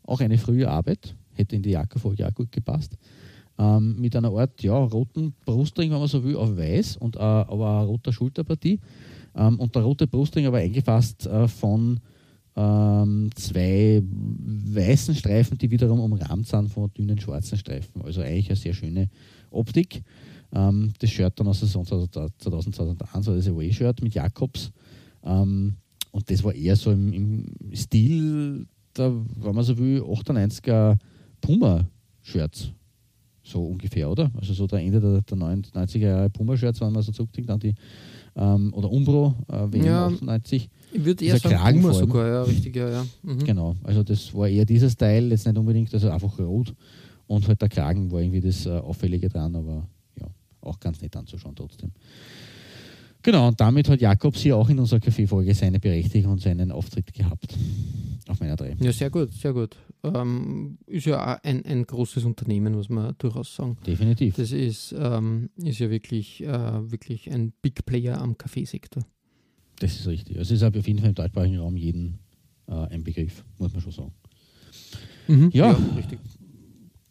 Auch eine frühe Arbeit, hätte in die Jakko-Folge auch gut gepasst. Ähm, mit einer Art ja, roten Brustring, wenn man so will, auf weiß und äh, aber eine roter Schulterpartie. Ähm, und der rote Brustring aber eingefasst äh, von ähm, zwei weißen Streifen, die wiederum umrahmt sind von dünnen schwarzen Streifen. Also eigentlich eine sehr schöne Optik. Ähm, das Shirt dann aus der Saison 2001 war das Away-Shirt mit Jakobs. Ähm, und das war eher so im, im Stil, der, wenn man so will, 98er Puma-Shirts. so ungefähr, oder? Also so der Ende der, der 90er Jahre Puma-Shirts, wenn man so zurückdenkt, an die ähm, oder Umbro äh, WM Ja, 98. Ich würde eher sagen, Kragen Puma sogar, ja, richtig, ja. ja. Mhm. Genau, also das war eher dieser Style, jetzt nicht unbedingt, also einfach rot und halt der Kragen war irgendwie das äh, Auffällige dran, aber ja, auch ganz nett anzuschauen trotzdem. Genau, und damit hat Jakobs hier auch in unserer Kaffeefolge seine Berechtigung und seinen Auftritt gehabt. Auf meiner 3. Ja, sehr gut, sehr gut. Ähm, ist ja auch ein, ein großes Unternehmen, muss man durchaus sagen. Definitiv. Das ist, ähm, ist ja wirklich, äh, wirklich ein Big Player am Kaffeesektor. Das ist richtig. Also es ist auf jeden Fall im deutschsprachigen Raum jeden äh, ein Begriff, muss man schon sagen. Mhm. Ja. richtig.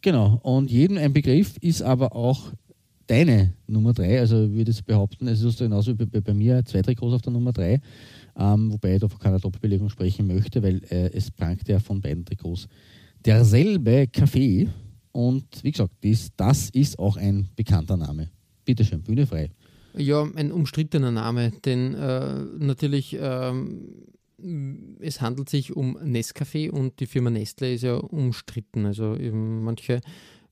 Genau, und jedem ein Begriff ist aber auch deine Nummer 3. Also ich würde jetzt behaupten, es ist genauso wie bei, bei mir zwei Trikots auf der Nummer 3, ähm, wobei ich da von keiner Doppelbelegung sprechen möchte, weil äh, es prangt ja von beiden Trikots derselbe Kaffee. Und wie gesagt, das, das ist auch ein bekannter Name. Bitte schön, Bühne frei. Ja, ein umstrittener Name, denn äh, natürlich ähm, es handelt sich um Nescafé und die Firma Nestle ist ja umstritten. Also manche,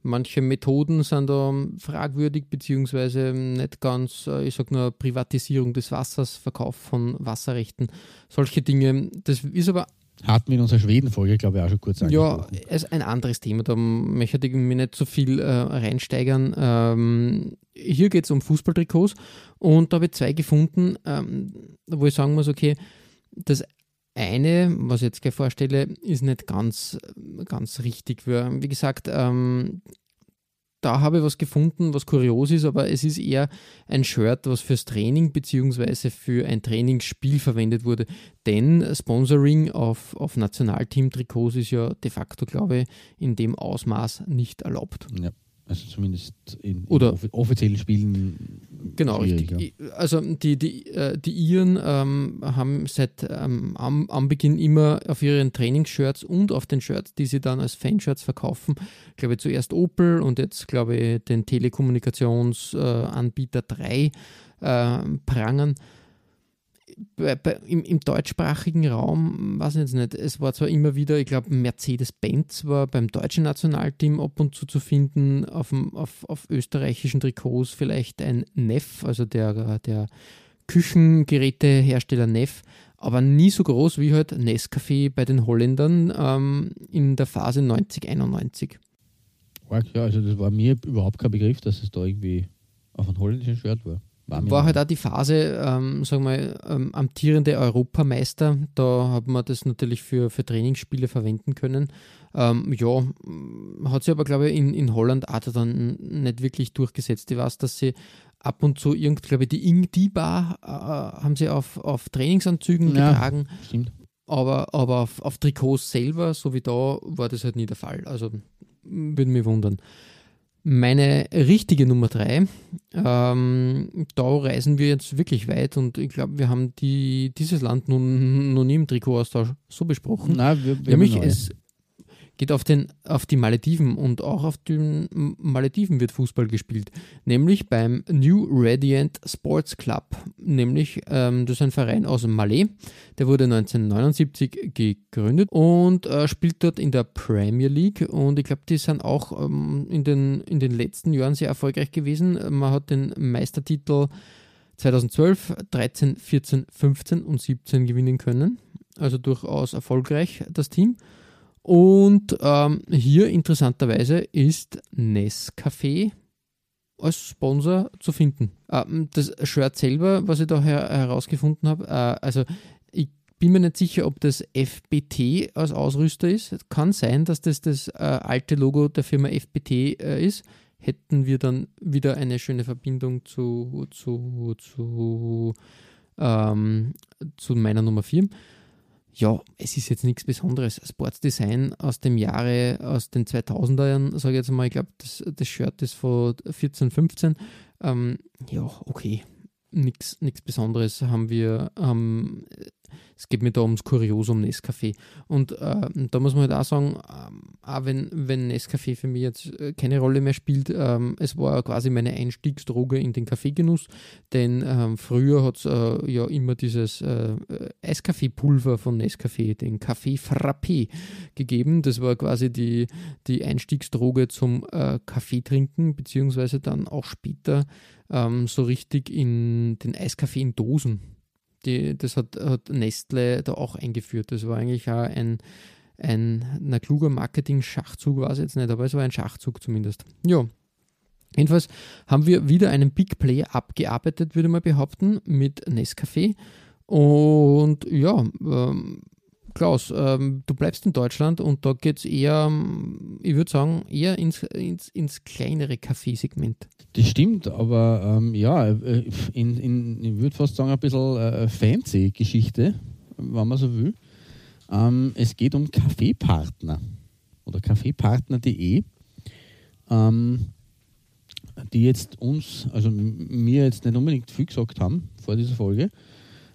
manche Methoden sind da fragwürdig, beziehungsweise nicht ganz, äh, ich sag nur Privatisierung des Wassers, Verkauf von Wasserrechten, solche Dinge. Das ist aber Hatten wir in unserer Schweden-Folge, glaube ich, auch schon kurz ja, angesprochen. es ist ein anderes Thema, da möchte ich mich nicht so viel äh, reinsteigern. Ähm, hier geht es um Fußballtrikots und da habe ich zwei gefunden, ähm, wo ich sagen muss, okay, das eine, was ich jetzt gleich vorstelle, ist nicht ganz, ganz richtig. Wie gesagt, ähm, da habe ich was gefunden, was kurios ist, aber es ist eher ein Shirt, was fürs Training bzw. für ein Trainingsspiel verwendet wurde. Denn Sponsoring auf, auf Nationalteam-Trikots ist ja de facto, glaube ich, in dem Ausmaß nicht erlaubt. Ja, also zumindest in, Oder- in offi- offiziellen Spielen. Genau, richtig. Also die, die, äh, die Iren ähm, haben seit ähm, am, am Beginn immer auf ihren Trainingsshirts und auf den Shirts, die sie dann als Fanshirts verkaufen, glaube ich zuerst Opel und jetzt glaube ich den Telekommunikationsanbieter äh, Anbieter 3 äh, prangern. Bei, bei, im, Im deutschsprachigen Raum, weiß ich jetzt nicht, es war zwar immer wieder, ich glaube, Mercedes-Benz war beim deutschen Nationalteam ab und zu zu finden, auf, dem, auf, auf österreichischen Trikots vielleicht ein Neff, also der, der Küchengerätehersteller Neff, aber nie so groß wie halt Nescafé bei den Holländern ähm, in der Phase 90-91. Arg, Ja, also das war mir überhaupt kein Begriff, dass es da irgendwie auf einem holländischen Shirt war. War, War halt auch die Phase, ähm, sagen wir mal, ähm, amtierende Europameister. Da hat man das natürlich für, für Trainingsspiele verwenden können. Ähm, ja, m, hat sich aber, glaube ich, in, in Holland auch dann nicht wirklich durchgesetzt. Ich weiß, dass sie ab und zu irgend, glaube ich, die Ing die Bar äh, haben sie auf, auf Trainingsanzügen Ja. getragen, Stimmt. aber, aber auf, auf Trikots selber, so wie da, war das halt nie der Fall. Also würde mich wundern. Meine richtige Nummer drei, ähm, da reisen wir jetzt wirklich weit und ich glaube, wir haben die, dieses Land nun noch nie im Trikotaustausch so besprochen. Nein, wir, wir Nämlich es geht auf, den, auf die Malediven und auch auf den Malediven wird Fußball gespielt, nämlich beim New Radiant Sports Club. Nämlich, ähm, das ist ein Verein aus Malé, der wurde 1979 gegründet und äh, spielt dort in der Premier League und ich glaube, die sind auch ähm, in, den, in den letzten Jahren sehr erfolgreich gewesen. Man hat den Meistertitel 2012, 13, 14, 15 und 17 gewinnen können. Also durchaus erfolgreich das Team. Und ähm, hier interessanterweise ist Nescafé als Sponsor zu finden. Ähm, das Shirt selber, was ich da her herausgefunden habe, äh, also ich bin mir nicht sicher, ob das FBT als Ausrüster ist. Kann sein, dass das das äh, alte Logo der Firma FBT äh, ist. Hätten wir dann wieder eine schöne Verbindung zu, zu, zu, ähm, zu meiner Nummer 4 ja, es ist jetzt nichts Besonderes. Sportsdesign aus dem Jahre, aus den 2000er Jahren, sage ich jetzt mal, ich glaube, das, das Shirt ist von 14, 15. Ähm, ja, okay, nichts Besonderes haben wir. Ähm, es geht mir da ums Kuriosum Nescafé. Und äh, da muss man halt auch sagen, ähm, auch wenn, wenn Nescafé für mich jetzt äh, keine Rolle mehr spielt, ähm, es war quasi meine Einstiegsdroge in den Kaffeegenuss, denn ähm, früher hat es äh, ja immer dieses äh, Eiskaffeepulver von Nescafé, den Kaffee Frappé gegeben. Das war quasi die, die Einstiegsdroge zum äh, Kaffee trinken, beziehungsweise dann auch später ähm, so richtig in den Eiskaffee in Dosen. Die, das hat, hat Nestle da auch eingeführt. Das war eigentlich auch ein ein na, kluger Marketing-Schachzug war es jetzt nicht, aber es war ein Schachzug zumindest. Ja. Jedenfalls haben wir wieder einen Big Play abgearbeitet, würde man behaupten, mit Nescafé. Und ja, ähm, Klaus, ähm, du bleibst in Deutschland und da geht es eher, ich würde sagen, eher ins, ins, ins kleinere Kaffeesegment. Das stimmt, aber ähm, ja, äh, in, in, ich würde fast sagen, ein bisschen äh, fancy Geschichte, wenn man so will. Ähm, es geht um Kaffeepartner oder kaffeepartner.de, ähm, die jetzt uns, also mir jetzt nicht unbedingt viel gesagt haben vor dieser Folge,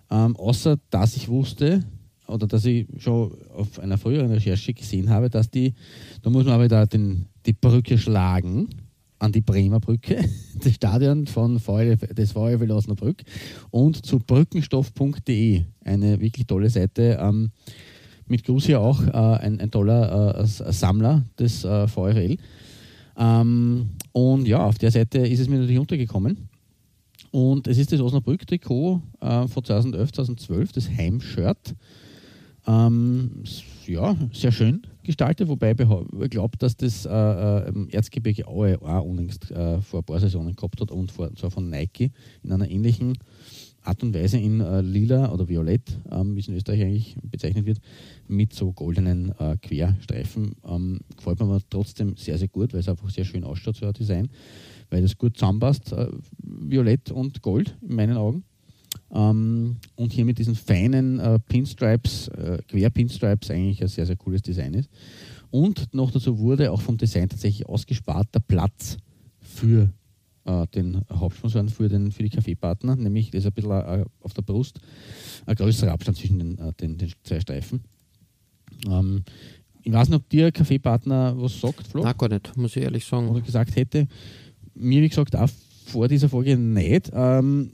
ähm, außer dass ich wusste oder dass ich schon auf einer früheren Recherche gesehen habe, dass die, da muss man aber da den, die Brücke schlagen an die Bremer Brücke, das Stadion von VfL, des VfL Osnabrück und zu brückenstoff.de, eine wirklich tolle Seite. Ähm, mit Gruß hier auch äh, ein, ein, toller äh, Sammler des äh, VfL. Ähm, und ja, auf der Seite ist es mir natürlich untergekommen. Und es ist das Osnabrück-Trikot äh, von 2011, 2012, das Heimshirt. Ähm, ja, sehr schön gestaltet, wobei ich glaube, dass das äh, äh, Erzgebirge Aue auch unlängst äh, vor ein paar Saisonen gehabt hat und vor, zwar von Nike in einer ähnlichen Art und Weise in äh, lila oder violett, ähm, wie es in Österreich eigentlich bezeichnet wird, mit so goldenen äh, Querstreifen. Ähm, gefällt mir aber trotzdem sehr, sehr gut, weil es einfach sehr schön ausschaut, so ein Design, weil das gut zusammenpasst, äh, violett und gold in meinen Augen. Ähm, und hier mit diesen feinen äh, Pinstripes, äh, Quer-Pinstripes eigentlich ein sehr, sehr cooles Design ist. Und noch dazu wurde auch vom Design tatsächlich ausgespart der Platz für äh, den Hauptsponsoren für, den, für die Kaffeepartner, nämlich das ist ein bisschen äh, auf der Brust ein größerer Abstand zwischen den, äh, den, den zwei Streifen. Ähm, ich weiß nicht, ob dir Kaffeepartner was sagt, Flo? Nein, gar nicht, muss ich ehrlich sagen. Oder gesagt hätte. Mir, wie gesagt, auch vor dieser Folge nicht. Ähm,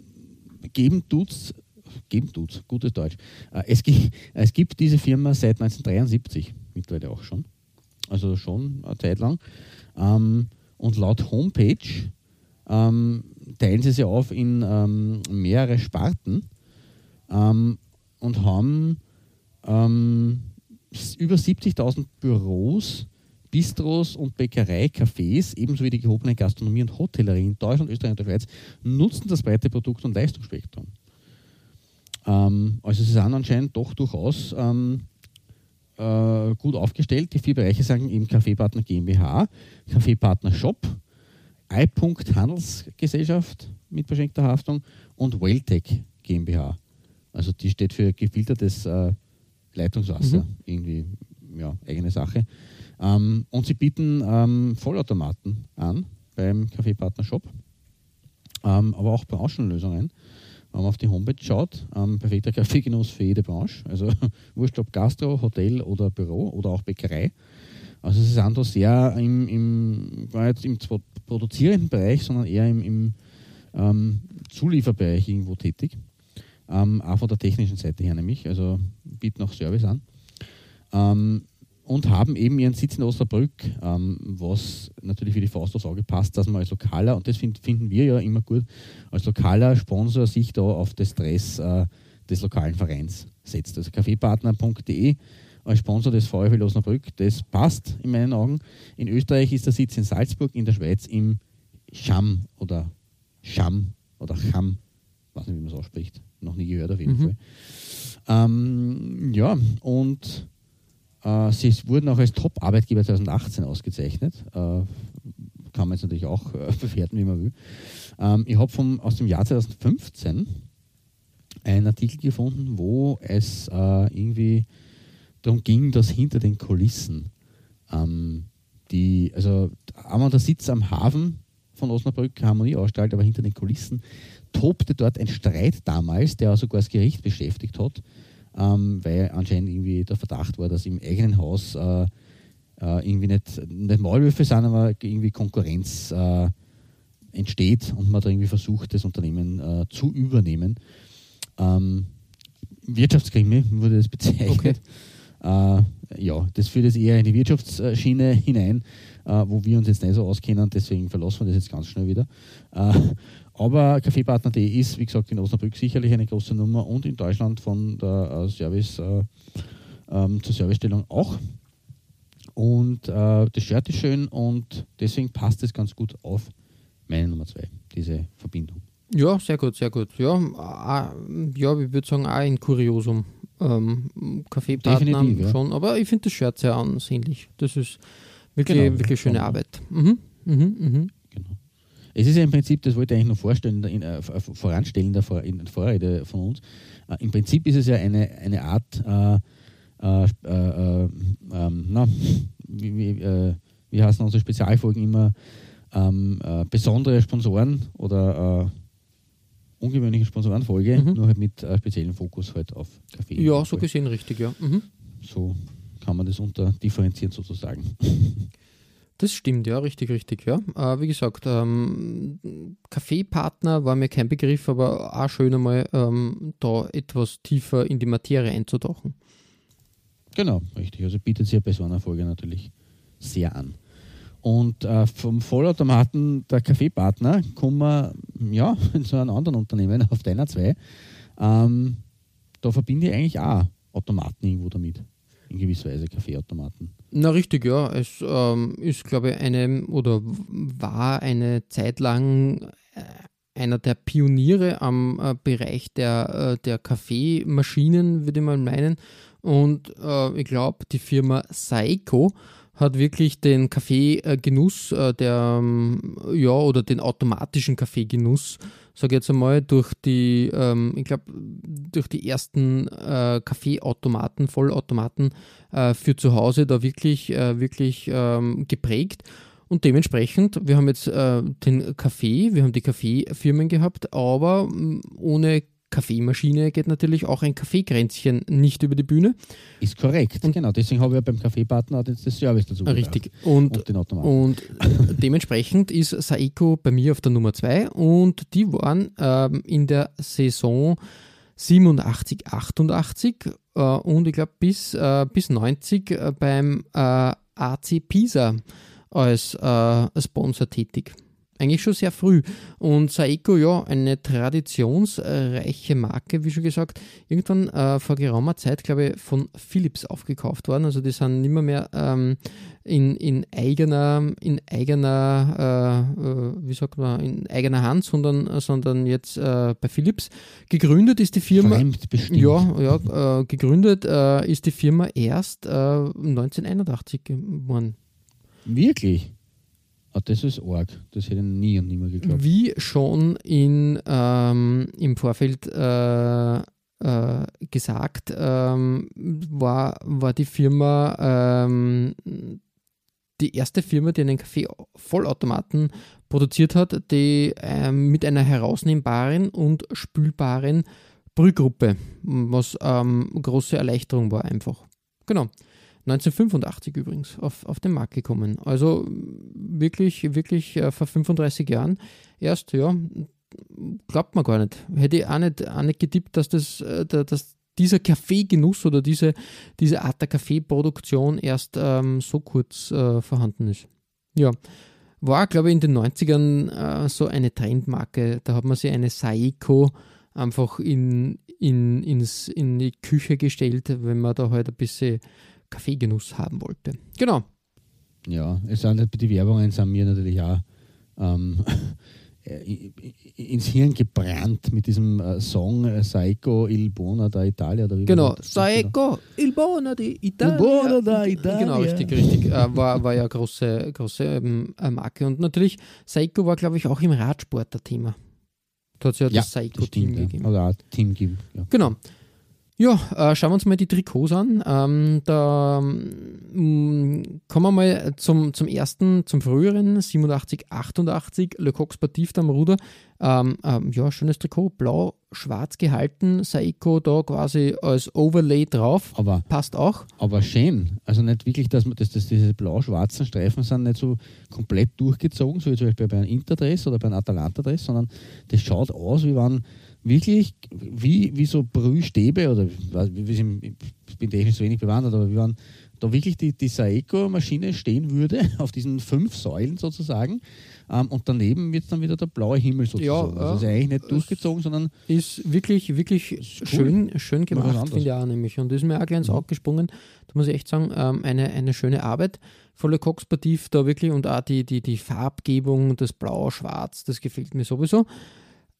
geben tut's, geben tut's, gutes Deutsch. Äh, es, es gibt diese Firma seit 1973, mittlerweile auch schon. Also schon eine Zeit lang. Ähm, und laut Homepage ähm, teilen sie sich auf in ähm, mehrere Sparten und haben über 70.000 Büros, Bistros und Bäckerei-Cafés, ebenso wie die gehobene Gastronomie und Hotellerie in Deutschland, Österreich und der Schweiz, nutzen das breite Produkt- und Leistungsspektrum. Ähm, also sie sind anscheinend doch durchaus ähm, äh, gut aufgestellt. Die vier Bereiche sagen eben Kaffeepartner GmbH, Kaffeepartner Shop, I. Handelsgesellschaft mit beschränkter Haftung und Welltech GmbH. Also die steht für gefiltertes äh, Leitungswasser, mhm. irgendwie ja, eigene Sache. Ähm, und sie bieten ähm, Vollautomaten an beim Kaffeepartner Shop, ähm, aber auch Branchenlösungen. Wenn man auf die Homepage schaut, ähm, perfekter Kaffeegenuss für jede Branche, also wurscht ob Gastro, Hotel oder Büro oder auch Bäckerei. Also sie sind da sehr im, im, gar im produzierenden Bereich, sondern eher im, im ähm, Zulieferbereich irgendwo tätig. Ähm, auch von der technischen Seite her nämlich, also bieten auch Service an. Ähm, und haben eben ihren Sitz in Osnabrück, ähm, was natürlich für die Faust aufs Auge passt, dass man als lokaler, und das find, finden wir ja immer gut, als lokaler Sponsor sich da auf das Stress äh, des lokalen Vereins setzt. Also kaffeepartner.de als Sponsor des VfL Osnabrück. Das passt in meinen Augen. In Österreich ist der Sitz in Salzburg, in der Schweiz im Scham oder Scham oder Cham, weiß nicht, wie man es ausspricht, noch nie gehört auf jeden mhm. Fall. Ähm, ja, und äh, sie wurden auch als Top-Arbeitgeber 2018 ausgezeichnet. Äh, kann man jetzt natürlich auch äh, bewerten, wie man will. Ähm, ich habe aus dem Jahr 2015 einen Artikel gefunden, wo es äh, irgendwie darum ging, dass hinter den Kulissen ähm, die, also einmal der Sitz am Hafen von Osnabrück Harmonie ausstrahlt, aber hinter den Kulissen tobte dort ein Streit damals, der sogar das Gericht beschäftigt hat, ähm, weil anscheinend irgendwie der Verdacht war, dass im eigenen Haus äh, äh, irgendwie nicht, nicht Maulwürfe sind, aber irgendwie Konkurrenz äh, entsteht und man da irgendwie versucht, das Unternehmen äh, zu übernehmen. Ähm, Wirtschaftskrimi wurde das bezeichnet. Okay. Äh, ja, das führt jetzt eher in die Wirtschaftsschiene hinein, äh, wo wir uns jetzt nicht so auskennen, deswegen verlassen wir das jetzt ganz schnell wieder. Äh, aber Kaffeepartner.de ist, wie gesagt, in Osnabrück sicherlich eine große Nummer und in Deutschland von der Service äh, ähm, zur Servicestellung auch. Und äh, das Shirt ist schön und deswegen passt es ganz gut auf meine Nummer zwei, diese Verbindung. Ja, sehr gut, sehr gut. Ja, äh, ja ich würde sagen, auch ein Kuriosum. Ähm, Kaffeepartner ja. schon, aber ich finde das Shirt sehr ansehnlich. Das ist wirklich, genau, wirklich schöne Arbeit. Mhm. Mhm, mhm. Genau. Es ist ja im Prinzip, das wollte ich eigentlich noch vorstellen, in, äh, voranstellen in der, in der Vorrede von uns. Äh, Im Prinzip ist es ja eine, eine Art, äh, äh, äh ähm, na, wie, wie, wie heißen unsere Spezialfolgen immer, ähm, besondere Sponsoren oder ungewöhnliche Sponsorenfolge, mhm. nur halt mit äh, speziellem Fokus halt auf Kaffee. Ja, so gesehen richtig, ja. Mhm. So kann man das unterdifferenzieren sozusagen. Das stimmt, ja, richtig, richtig, ja. Äh, wie gesagt, ähm, Kaffeepartner war mir kein Begriff, aber auch schön einmal ähm, da etwas tiefer in die Materie einzutauchen. Genau, richtig. Also bietet sich bei so einer Folge natürlich sehr an. Und äh, vom Vollautomaten der Kaffeepartner kommen wir ja, zu einem anderen Unternehmen, auf deiner zwei. Ähm, da verbinde ich eigentlich auch Automaten irgendwo damit. In gewisser Weise Kaffeeautomaten. Na richtig, ja. Es ähm, ist, glaube ich, eine oder war eine Zeit lang äh, einer der Pioniere am äh, Bereich der, äh, der Kaffeemaschinen, würde mal meinen. Und äh, ich glaube, die Firma Saiko hat wirklich den Kaffeegenuss, äh, der, ähm, ja, oder den automatischen Kaffeegenuss, sage jetzt einmal, durch die, ähm, ich glaube, durch die ersten äh, Kaffeeautomaten, Vollautomaten äh, für zu Hause da wirklich, wirklich ähm, geprägt. Und dementsprechend, wir haben jetzt den Kaffee, wir haben die Kaffeefirmen gehabt, aber mm, ohne Kaffeemaschine geht natürlich auch ein Kaffeekränzchen nicht über die Bühne. Ist korrekt, und genau. Deswegen habe ich ja beim Kaffeepartner jetzt das Service dazu Richtig. Und, und, den Automaten. und dementsprechend ist Saeco bei mir auf der Nummer 2 und die waren ähm, in der Saison 87, 88 äh, und ich glaube bis, äh, bis 90 äh, beim äh, AC Pisa als äh, Sponsor tätig eigentlich schon sehr früh. Und Saeco, ja, eine traditionsreiche Marke, wie schon gesagt, irgendwann äh, vor geraumer Zeit, glaube ich, von Philips aufgekauft worden. Also die sind nicht mehr, mehr ähm, in, in eigener, in eigener, äh, äh, wie sagt man, in eigener Hand, sondern, sondern jetzt äh, bei Philips. Gegründet ist die Firma. Ja, ja, äh, gegründet äh, ist die Firma erst 1981 geworden. Wirklich? Ah, das ist arg. Das hätte ich nie und nimmer geglaubt. Wie schon in, ähm, im Vorfeld äh, äh, gesagt, ähm, war, war die Firma ähm, die erste Firma, die einen Kaffee-Vollautomaten produziert hat, die ähm, mit einer herausnehmbaren und spülbaren Brühgruppe, was ähm, große Erleichterung war einfach. Genau. 1985 übrigens auf, auf den Markt gekommen. Also wirklich, wirklich äh, vor 35 Jahren erst, ja, glaubt man gar nicht. Hätte ich auch nicht, auch nicht getippt, dass, das, äh, dass dieser Kaffeegenuss oder diese, diese Art der Kaffeeproduktion erst ähm, so kurz äh, vorhanden ist. Ja, war, glaube ich, in den 90ern äh, so eine Trendmarke. Da hat man sich eine Saiko einfach in, in, ins, in die Küche gestellt, wenn man da halt ein bisschen Kaffeegenuss haben wollte. Genau. Ja, es sind die Werbungen sind mir natürlich auch ähm, ins Hirn gebrannt mit diesem äh, Song äh, Psycho Il Bona da Italia. Oder genau, Psycho Il Bona di Italia. Il Bona da Italia. Genau, richtig, richtig. Äh, war, war ja große, große ähm, äh, Marke. Und natürlich, Psycho war, glaube ich, auch im Radsport der Thema. Da hat es ja, ja das Psycho-Team ja. gegeben. Oder Team gegeben. Ja. Genau. Ja, äh, schauen wir uns mal die Trikots an. Ähm, da ähm, kommen wir mal zum, zum ersten, zum früheren, 87, 88, Le Coq Sportif am Ruder. Ähm, ähm, ja, schönes Trikot, blau, schwarz gehalten, Saiko da quasi als Overlay drauf. Aber, Passt auch. aber schön. Also nicht wirklich, dass, man, dass, dass diese blau-schwarzen Streifen sind nicht so komplett durchgezogen, so wie zum Beispiel bei einem Interdress oder bei einem Atalanta-Dress, sondern das schaut aus, wie wenn wirklich wie, wie so Brühstäbe oder ich bin technisch so wenig bewandert, aber wie wenn da wirklich die, die Saeco-Maschine stehen würde auf diesen fünf Säulen sozusagen ähm, und daneben wird dann wieder der blaue Himmel sozusagen. Ja, also ist eigentlich nicht durchgezogen, sondern Ist wirklich, wirklich cool. schön, schön gemacht, finde ich auch nämlich. Und ist mir auch gleich ins Mhm. Auge gesprungen. Da muss ich echt sagen, ähm, eine, eine schöne Arbeit von Le Coq Sportif da wirklich und auch die, die, die Farbgebung, das Blau-Schwarz, das gefällt mir sowieso.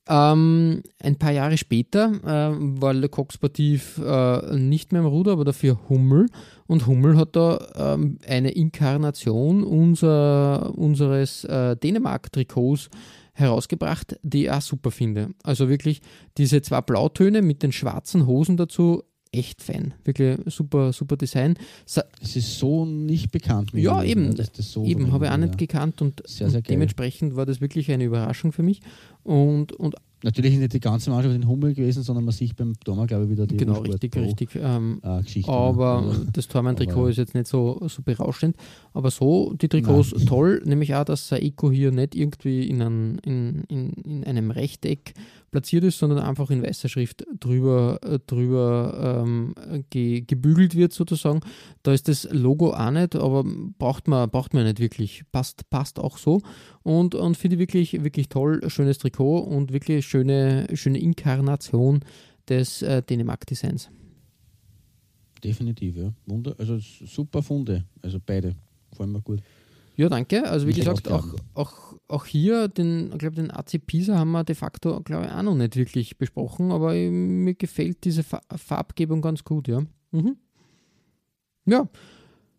Ähm, ein paar Jahre später äh, war Le Coq Sportif äh, nicht mehr im Ruder, aber dafür Hummel. Und Hummel hat da ähm, eine Inkarnation unser, unseres äh, Dänemark-Trikots herausgebracht, die ich auch super finde. Also wirklich diese zwei Blautöne mit den schwarzen Hosen dazu, echt fein. Wirklich super, super Design. Sa es ist so nicht bekannt. mir Ja, gewesen, eben. ne, das so Eben, habe ich auch nicht wird, gekannt und, Sehr, sehr und dementsprechend war das wirklich eine Überraschung für mich. Und, und ja. Natürlich ist nicht die ganze Mannschaft in Hummel gewesen, sondern man sieht beim Dormer, glaube ich, wieder die genau, richtig, richtig. Ähm, Äh, Geschichte. aber ne? Das Tormann-Trikot ist jetzt nicht so, so berauschend. Aber so, die Trikots toll, nämlich auch, dass Saiko hier nicht irgendwie in, ein, in, in, in einem Rechteck platziert ist, sondern einfach in weißer Schrift drüber, äh, drüber ähm, ge, gebügelt wird sozusagen. Da ist das Logo auch nicht, aber braucht man, braucht man nicht wirklich. Passt, passt auch so. Und, und finde ich wirklich, wirklich toll, schönes Trikot und wirklich schöne, schöne Inkarnation des äh, Dänemark-Designs. Definitiv, ja. Wunder, also super Funde, also beide. Gefallen mir gut. Ja, danke. Also wie Nicht gesagt, auch, auch, auch hier, den, ich glaube, den AC Pisa haben wir de facto, glaube ich, auch noch nicht wirklich besprochen, aber mir gefällt diese Fa Farbgebung ganz gut, ja. Mhm. Ja,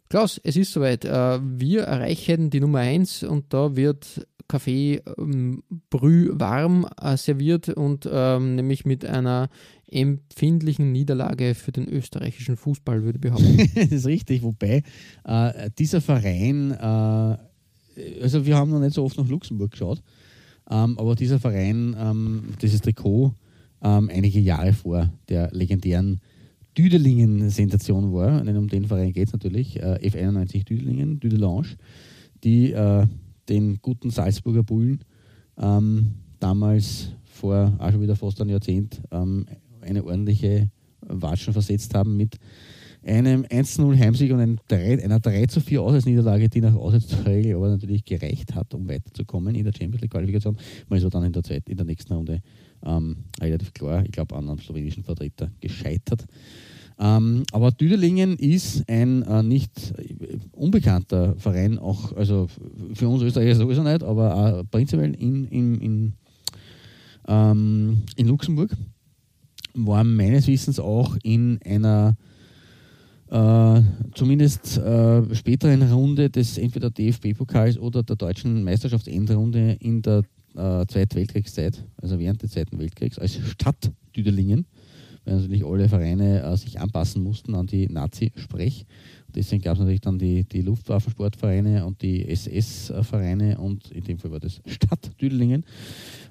Klaus, es ist soweit. Äh, Wir erreichen die Nummer 1 und da wird Kaffee ähm, brühwarm äh, serviert und ähm, nämlich mit einer empfindlichen Niederlage für den österreichischen Fußball, würde ich behaupten. das ist richtig, wobei äh, dieser Verein, äh, also wir haben noch nicht so oft nach Luxemburg geschaut, ähm, aber dieser Verein, ähm, dieses Trikot, ähm, einige Jahre vor der legendären Düdelingen-Sensation war, denn um den Verein geht es natürlich, äh, F91 Düdelingen, Düdelange, die äh, den guten Salzburger Bullen ähm, damals vor auch schon wieder fast ein Jahrzehnt ähm, eine ordentliche Watschen versetzt haben mit einem 1-0 Heimsieg und einem 3, einer 3 zu 4 Auswärtsniederlage, die nach Auswärtsregel aber natürlich gereicht hat, um weiterzukommen in der Champions League Qualifikation. Man ist aber dann in der, Zeit, in der nächsten Runde ähm, relativ klar, ich glaube, an einem slowenischen Vertreter gescheitert. Ähm, aber Düdelingen ist ein äh, nicht äh, unbekannter Verein, auch also für uns Österreicher sowieso nicht, aber auch prinzipiell in, in, in, ähm, in Luxemburg. War meines Wissens auch in einer äh, zumindest äh, späteren Runde des entweder DFB-Pokals oder der deutschen Meisterschaftsendrunde in der äh, Zweiten Weltkriegszeit, also während des Zweiten Weltkriegs, als Stadt Düdelingen, weil natürlich alle Vereine äh, sich anpassen mussten an die Nazi-Sprech. Deswegen gab es natürlich dann die, die Luftwaffensportvereine und die SS-Vereine und in dem Fall war das Stadt Düdelingen.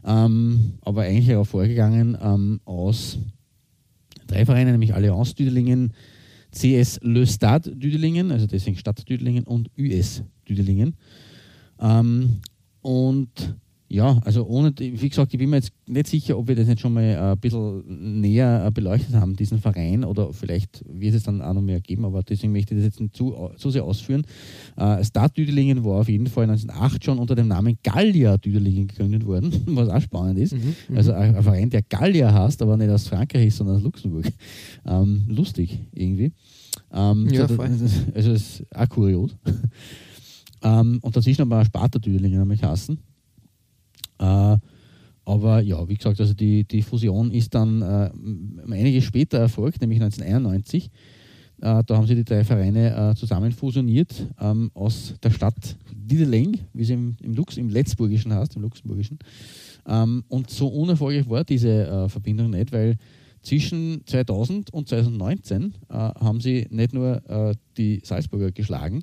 Ähm, aber eigentlich hervorgegangen ähm, aus drei Vereinen, nämlich Allianz Düdelingen, CS Le Stade Düdelingen, also deswegen Stadt Düdelingen und US Düdelingen. Ähm, und ja, also ohne, wie gesagt, ich bin mir jetzt nicht sicher, ob wir das jetzt schon mal äh, ein bisschen näher äh, beleuchtet haben, diesen Verein, oder vielleicht wird es dann auch noch mehr geben, aber deswegen möchte ich das jetzt nicht zu, zu sehr ausführen. Äh, Start Düdelingen war auf jeden Fall 1908 schon unter dem Namen Gallia Düdelingen gegründet worden, was auch spannend ist. Mhm, Also ein, ein Verein, der Gallia heißt, aber nicht aus Frankreich ist, sondern aus Luxemburg. Ähm, lustig irgendwie. Ähm, Ja, so, voll. das, also es ist auch kurios. ähm, und dazwischen haben wir Sparta Düdelingen nämlich hassen. Äh, aber ja, wie gesagt, also die, die Fusion ist dann äh, einige später erfolgt, nämlich 1991. Äh, da haben sie die drei Vereine äh, zusammen fusioniert ähm, aus der Stadt Dideleng, wie sie im, im, Lux, im Letzburgischen heißt, im Luxemburgischen. Ähm, und so unerfolgreich war diese äh, Verbindung nicht, weil Zwischen 2000 und 2019 äh, haben sie nicht nur äh, die Salzburger geschlagen,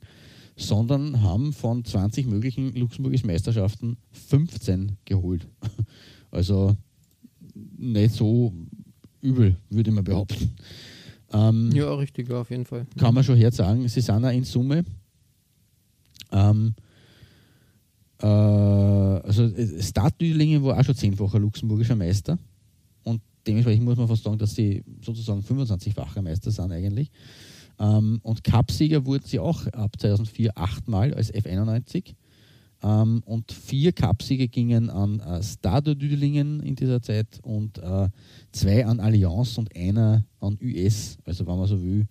sondern haben von 20 möglichen Luxemburgischen Meisterschaften 15 geholt. Also nicht so übel, würde man behaupten. Ähm, ja, richtig, auf jeden Fall. Kann man schon her sagen, sie sind auch in Summe. Ähm, äh, also Start Düdelingen war auch schon zehnfacher luxemburgischer Meister und dementsprechend muss man fast sagen, dass sie sozusagen 25-facher Meister sind eigentlich. Ähm, und Cupsieger wurden sie auch ab 2004 achtmal als F91. Ähm, und vier Cupsiege gingen an äh, Stade Düdelingen in dieser Zeit und äh, zwei an Allianz und einer an US. Also, wenn man so will,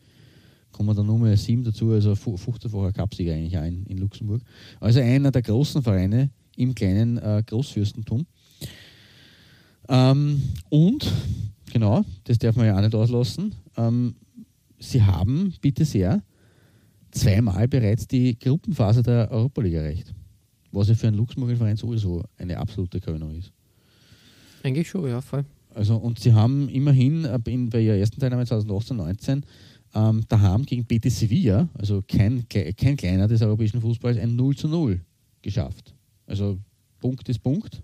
kommen da Nummer sieben dazu, also 15-facher Cupsieger eigentlich ein in Luxemburg. Also einer der großen Vereine im kleinen äh, Großfürstentum. Ähm, und, genau, das darf man ja auch nicht auslassen, ähm, sie haben, bitte sehr, zweimal bereits die Gruppenphase der Europa League erreicht. Was ja für einen Luxemburger Verein sowieso eine absolute Krönung ist. Eigentlich schon, ja, voll. Also, und sie haben immerhin in, bei ihrer ersten Teilnahme 2018, 19 ähm, daheim gegen Betis Sevilla, also kein, kein kleiner des europäischen Fußballs, ein 0 zu 0 geschafft. Also Punkt ist Punkt.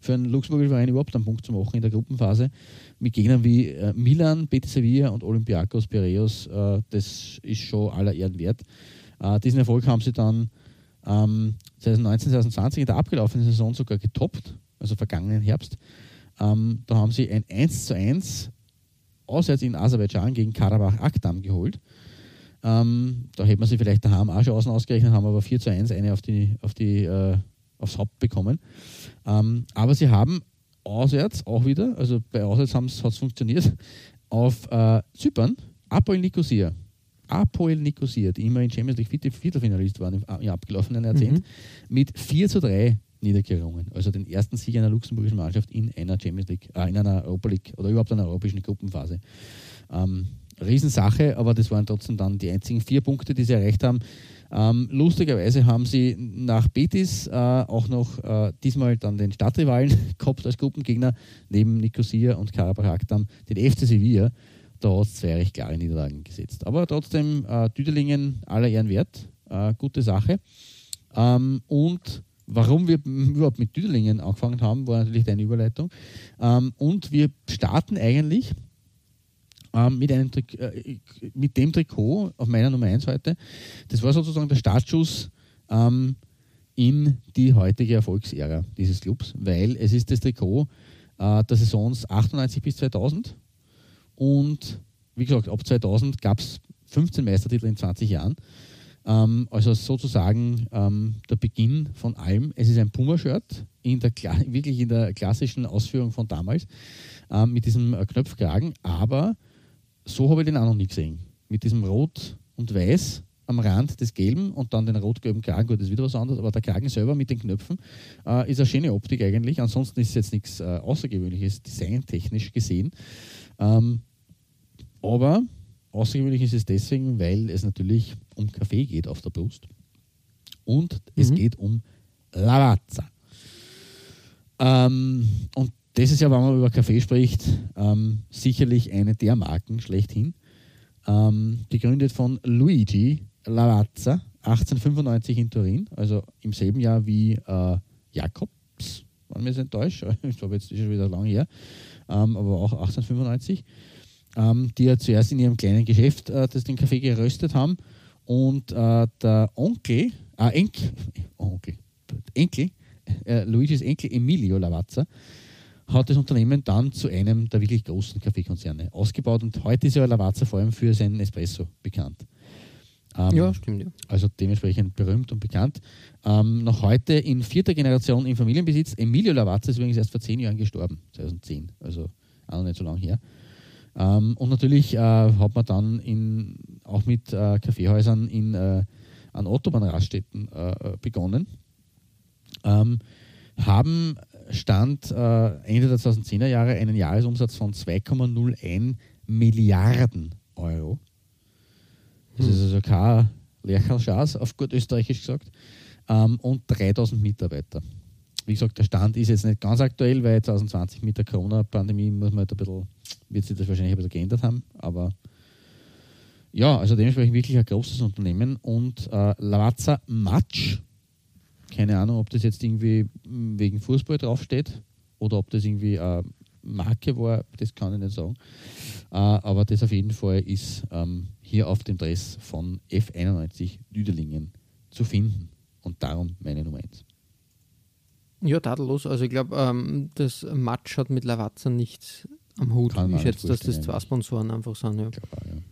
Für einen Luxemburger Verein überhaupt einen Punkt zu machen in der Gruppenphase. Mit Gegnern wie äh, Milan, Betis Sevilla und Olympiakos Piraeus, äh, das ist schon aller Ehren wert. Äh, diesen Erfolg haben sie dann ähm, 2019, 2020 in der abgelaufenen Saison sogar getoppt, also vergangenen Herbst. Ähm, da haben sie ein 1 zu 1 auswärts in Aserbaidschan gegen Karabach Akdam geholt. Ähm, da hätte man sie vielleicht daheim auch schon außen ausgerechnet, haben aber 4 zu 1 eine auf die, auf die, äh, aufs Haupt bekommen. Ähm, aber sie haben auswärts auch wieder, also bei auswärts hat es funktioniert, auf äh, Zypern, Apoel Nicosia, Apoel Nicosia, die immer in Champions League Viertelfinalist waren im, im abgelaufenen Jahrzehnt, mhm. mit 4 zu 3 niedergerungen. Also den ersten Sieg einer luxemburgischen Mannschaft in einer Champions League, äh, in einer Europa League oder überhaupt einer europäischen Gruppenphase. Ähm, Riesensache, aber das waren trotzdem dann die einzigen vier Punkte, die sie erreicht haben. Ähm, lustigerweise haben sie nach Betis äh, auch noch äh, diesmal dann den Stadtrivalen gehabt als Gruppengegner, neben Nicosia und Karabach den FC Sevilla. Da hat es zwei recht klare Niederlagen gesetzt. Aber trotzdem, äh, Düdelingen aller Ehren wert, äh, gute Sache. Ähm, und warum wir überhaupt mit Düdelingen angefangen haben, war natürlich deine Überleitung. Ähm, und wir starten eigentlich ähm, mit, einem äh, mit dem Trikot auf meiner Nummer 1 heute. Das war sozusagen der Startschuss ähm, in die heutige Erfolgsära dieses Clubs, weil es ist das Trikot äh, der Saisons 98 bis 2000 und wie gesagt, ab 2000 gab es 15 Meistertitel in 20 Jahren. Ähm, also sozusagen ähm, der Beginn von allem. Es ist ein Puma-Shirt, in wirklich in der klassischen Ausführung von damals, ähm, mit diesem äh, Knöpfkragen, aber so habe ich den auch noch nie gesehen. Mit diesem Rot und Weiß am Rand des Gelben und dann den rot-gelben Kragen, gut, das ist wieder was anderes, aber der Kragen selber mit den Knöpfen äh, ist eine schöne Optik eigentlich. Ansonsten ist es jetzt nichts äh, Außergewöhnliches, designtechnisch gesehen. Ähm, aber außergewöhnlich ist es deswegen, weil es natürlich um Kaffee geht auf der Brust und mhm. es geht um Lavazza. Ähm, und das ist ja, wenn man über Kaffee spricht, ähm, sicherlich eine der Marken schlechthin. Ähm, gegründet von Luigi Lavazza, 1895 in Turin, also im selben Jahr wie äh, Jakobs, wenn mich nicht täuscht. Ich glaube, jetzt ist schon wieder lang her, ähm, aber auch 1895, ähm, die ja zuerst in ihrem kleinen Geschäft äh, das den Kaffee geröstet haben. Und äh, der Onkel, äh, Enkel, Onkel, Enkel, äh, Luigis Enkel Emilio Lavazza, hat das Unternehmen dann zu einem der wirklich großen Kaffeekonzerne ausgebaut und heute ist ja Lavazza vor allem für seinen Espresso bekannt. Ähm, ja, stimmt. Ja. Also dementsprechend berühmt und bekannt. Ähm, noch heute in vierter Generation im Familienbesitz. Emilio Lavazza ist übrigens erst vor zehn Jahren gestorben, 2010, also auch noch nicht so lange her. Ähm, und natürlich äh, hat man dann in, auch mit äh, Kaffeehäusern in, äh, an Autobahnraststätten äh, begonnen. Ähm, haben Stand äh, Ende der 2010er Jahre einen Jahresumsatz von 2,01 Milliarden Euro. Das hm. ist also kein Lerchalschas, auf gut österreichisch gesagt. Ähm, und 3000 Mitarbeiter. Wie gesagt, der Stand ist jetzt nicht ganz aktuell, weil 2020 mit der Corona-Pandemie muss man halt ein bisschen wird sich das wahrscheinlich ein bisschen geändert haben, aber ja, also dementsprechend wirklich ein großes Unternehmen und äh, Lavazza Match, keine Ahnung, ob das jetzt irgendwie wegen Fußball draufsteht oder ob das irgendwie eine Marke war, das kann ich nicht sagen. Äh, aber das auf jeden Fall ist ähm, hier auf dem Dress von F91 Düdelingen zu finden und darum meine Nummer 1. Ja, tadellos. Also ich glaube, ähm, das Match hat mit Lavazza nichts am Hut. Kann ich schätze, dass das zwei. Sponsoren einfach sind. Ja. Auch, ja.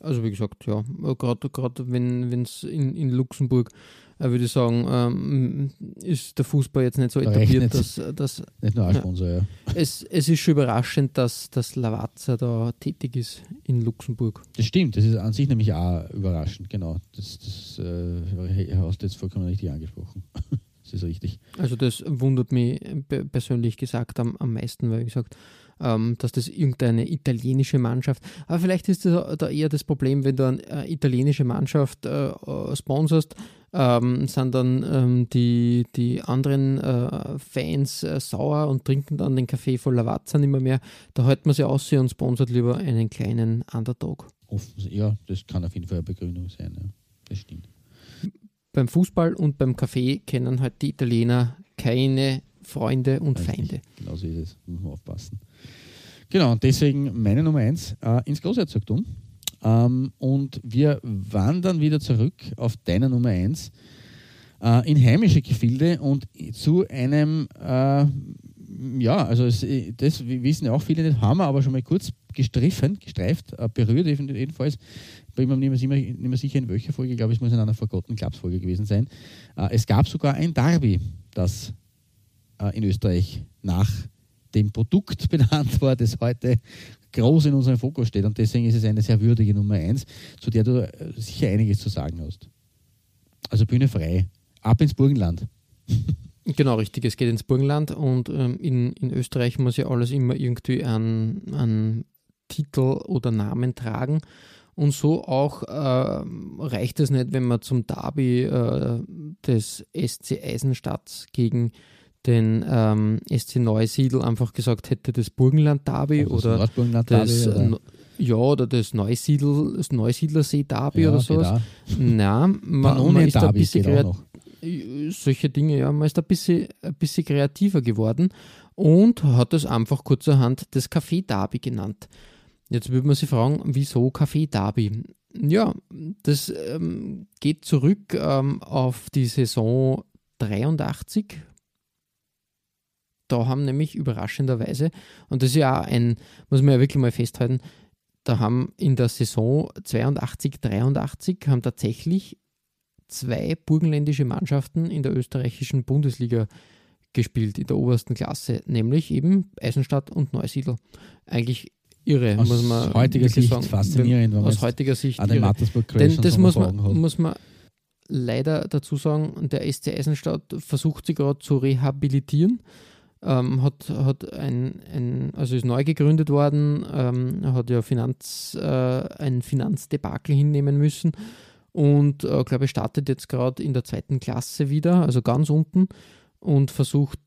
Also wie gesagt, ja, gerade wenn es in, in Luxemburg, äh, würde ich sagen, ähm, ist der Fußball jetzt nicht so etabliert, dass, dass Nicht nur ein Ja. Sponsor, ja. es, es ist schon überraschend, dass, dass Lavazza da tätig ist in Luxemburg. Das stimmt, das ist an sich nämlich auch überraschend, genau. Das, das äh, hast du jetzt vollkommen richtig angesprochen. das ist richtig. Also das wundert mich pe- persönlich gesagt am, am meisten, weil wie gesagt, ähm, dass das irgendeine italienische Mannschaft, aber vielleicht ist das da eher das Problem, wenn du eine äh, italienische Mannschaft äh, äh, sponsorst, ähm, sind dann ähm, die, die anderen äh, Fans äh, sauer und trinken dann den Kaffee voll Lavazza nicht mehr. Da hält man sich aus und sponsert lieber einen kleinen Underdog. Ja, das kann auf jeden Fall eine Begründung sein, ja. Das stimmt. Beim Fußball und beim Kaffee kennen halt die Italiener keine Freunde und Richtig. Feinde. Genau so ist es. Muss man aufpassen. Genau, und deswegen meine Nummer eins äh, ins Großherzogtum. Ähm, und wir wandern wieder zurück auf deiner Nummer eins äh, in heimische Gefilde und zu einem, äh, ja, also es, das wissen ja auch viele nicht, haben wir aber schon mal kurz gestriffen, gestreift, äh, berührt jeden- jedenfalls. Bin mir nicht mehr, sicher- nicht mehr sicher, in welcher Folge, ich glaube, es muss in einer Forgotten Clubs Folge gewesen sein. Äh, es gab sogar ein Derby, das äh, in Österreich nach dem Produkt benannt war, das heute groß in unserem Fokus steht. Und deswegen ist es eine sehr würdige Nummer eins, zu der du äh, sicher einiges zu sagen hast. Also Bühne frei. Ab ins Burgenland. Genau, richtig. Es geht ins Burgenland und ähm, in, in Österreich muss ja alles immer irgendwie einen, einen Titel oder Namen tragen. Und so auch ähm, reicht es nicht, wenn man zum Derby äh, des SC Eisenstadt gegen den ähm, SC Neusiedl einfach gesagt hätte, das Burgenland-Derby das oder das, Derby, oder? äh, ja, oder das Neusiedl, das Neusiedlersee-Derby Ja, oder sowas. auch. Nein, man, man ist da ein bisschen solche Dinge, ja, man ist ein bisschen, ein bisschen kreativer geworden und hat es einfach kurzerhand das Café Derby genannt. Jetzt würde man sich fragen, wieso Café Derby? Ja, das ähm, geht zurück ähm, auf die Saison 83. Da haben nämlich überraschenderweise, und das ist ja auch ein, muss man ja wirklich mal festhalten, da haben in der Saison 82, 83 haben tatsächlich zwei burgenländische Mannschaften in der österreichischen Bundesliga gespielt, in der obersten Klasse, nämlich eben Eisenstadt und Neusiedl. Eigentlich irre, Aus muss man heutiger Sicht faszinierend, wenn Aus heutiger Sicht An den Denn das muss man, muss man leider dazu sagen, der SC Eisenstadt versucht sie gerade zu rehabilitieren. Ähm, hat, hat ein, ein, also ist neu gegründet worden, ähm, hat ja Finanz, äh, ein Finanzdebakel hinnehmen müssen und äh, glaube ich startet jetzt gerade in der zweiten Klasse wieder, also ganz unten und versucht,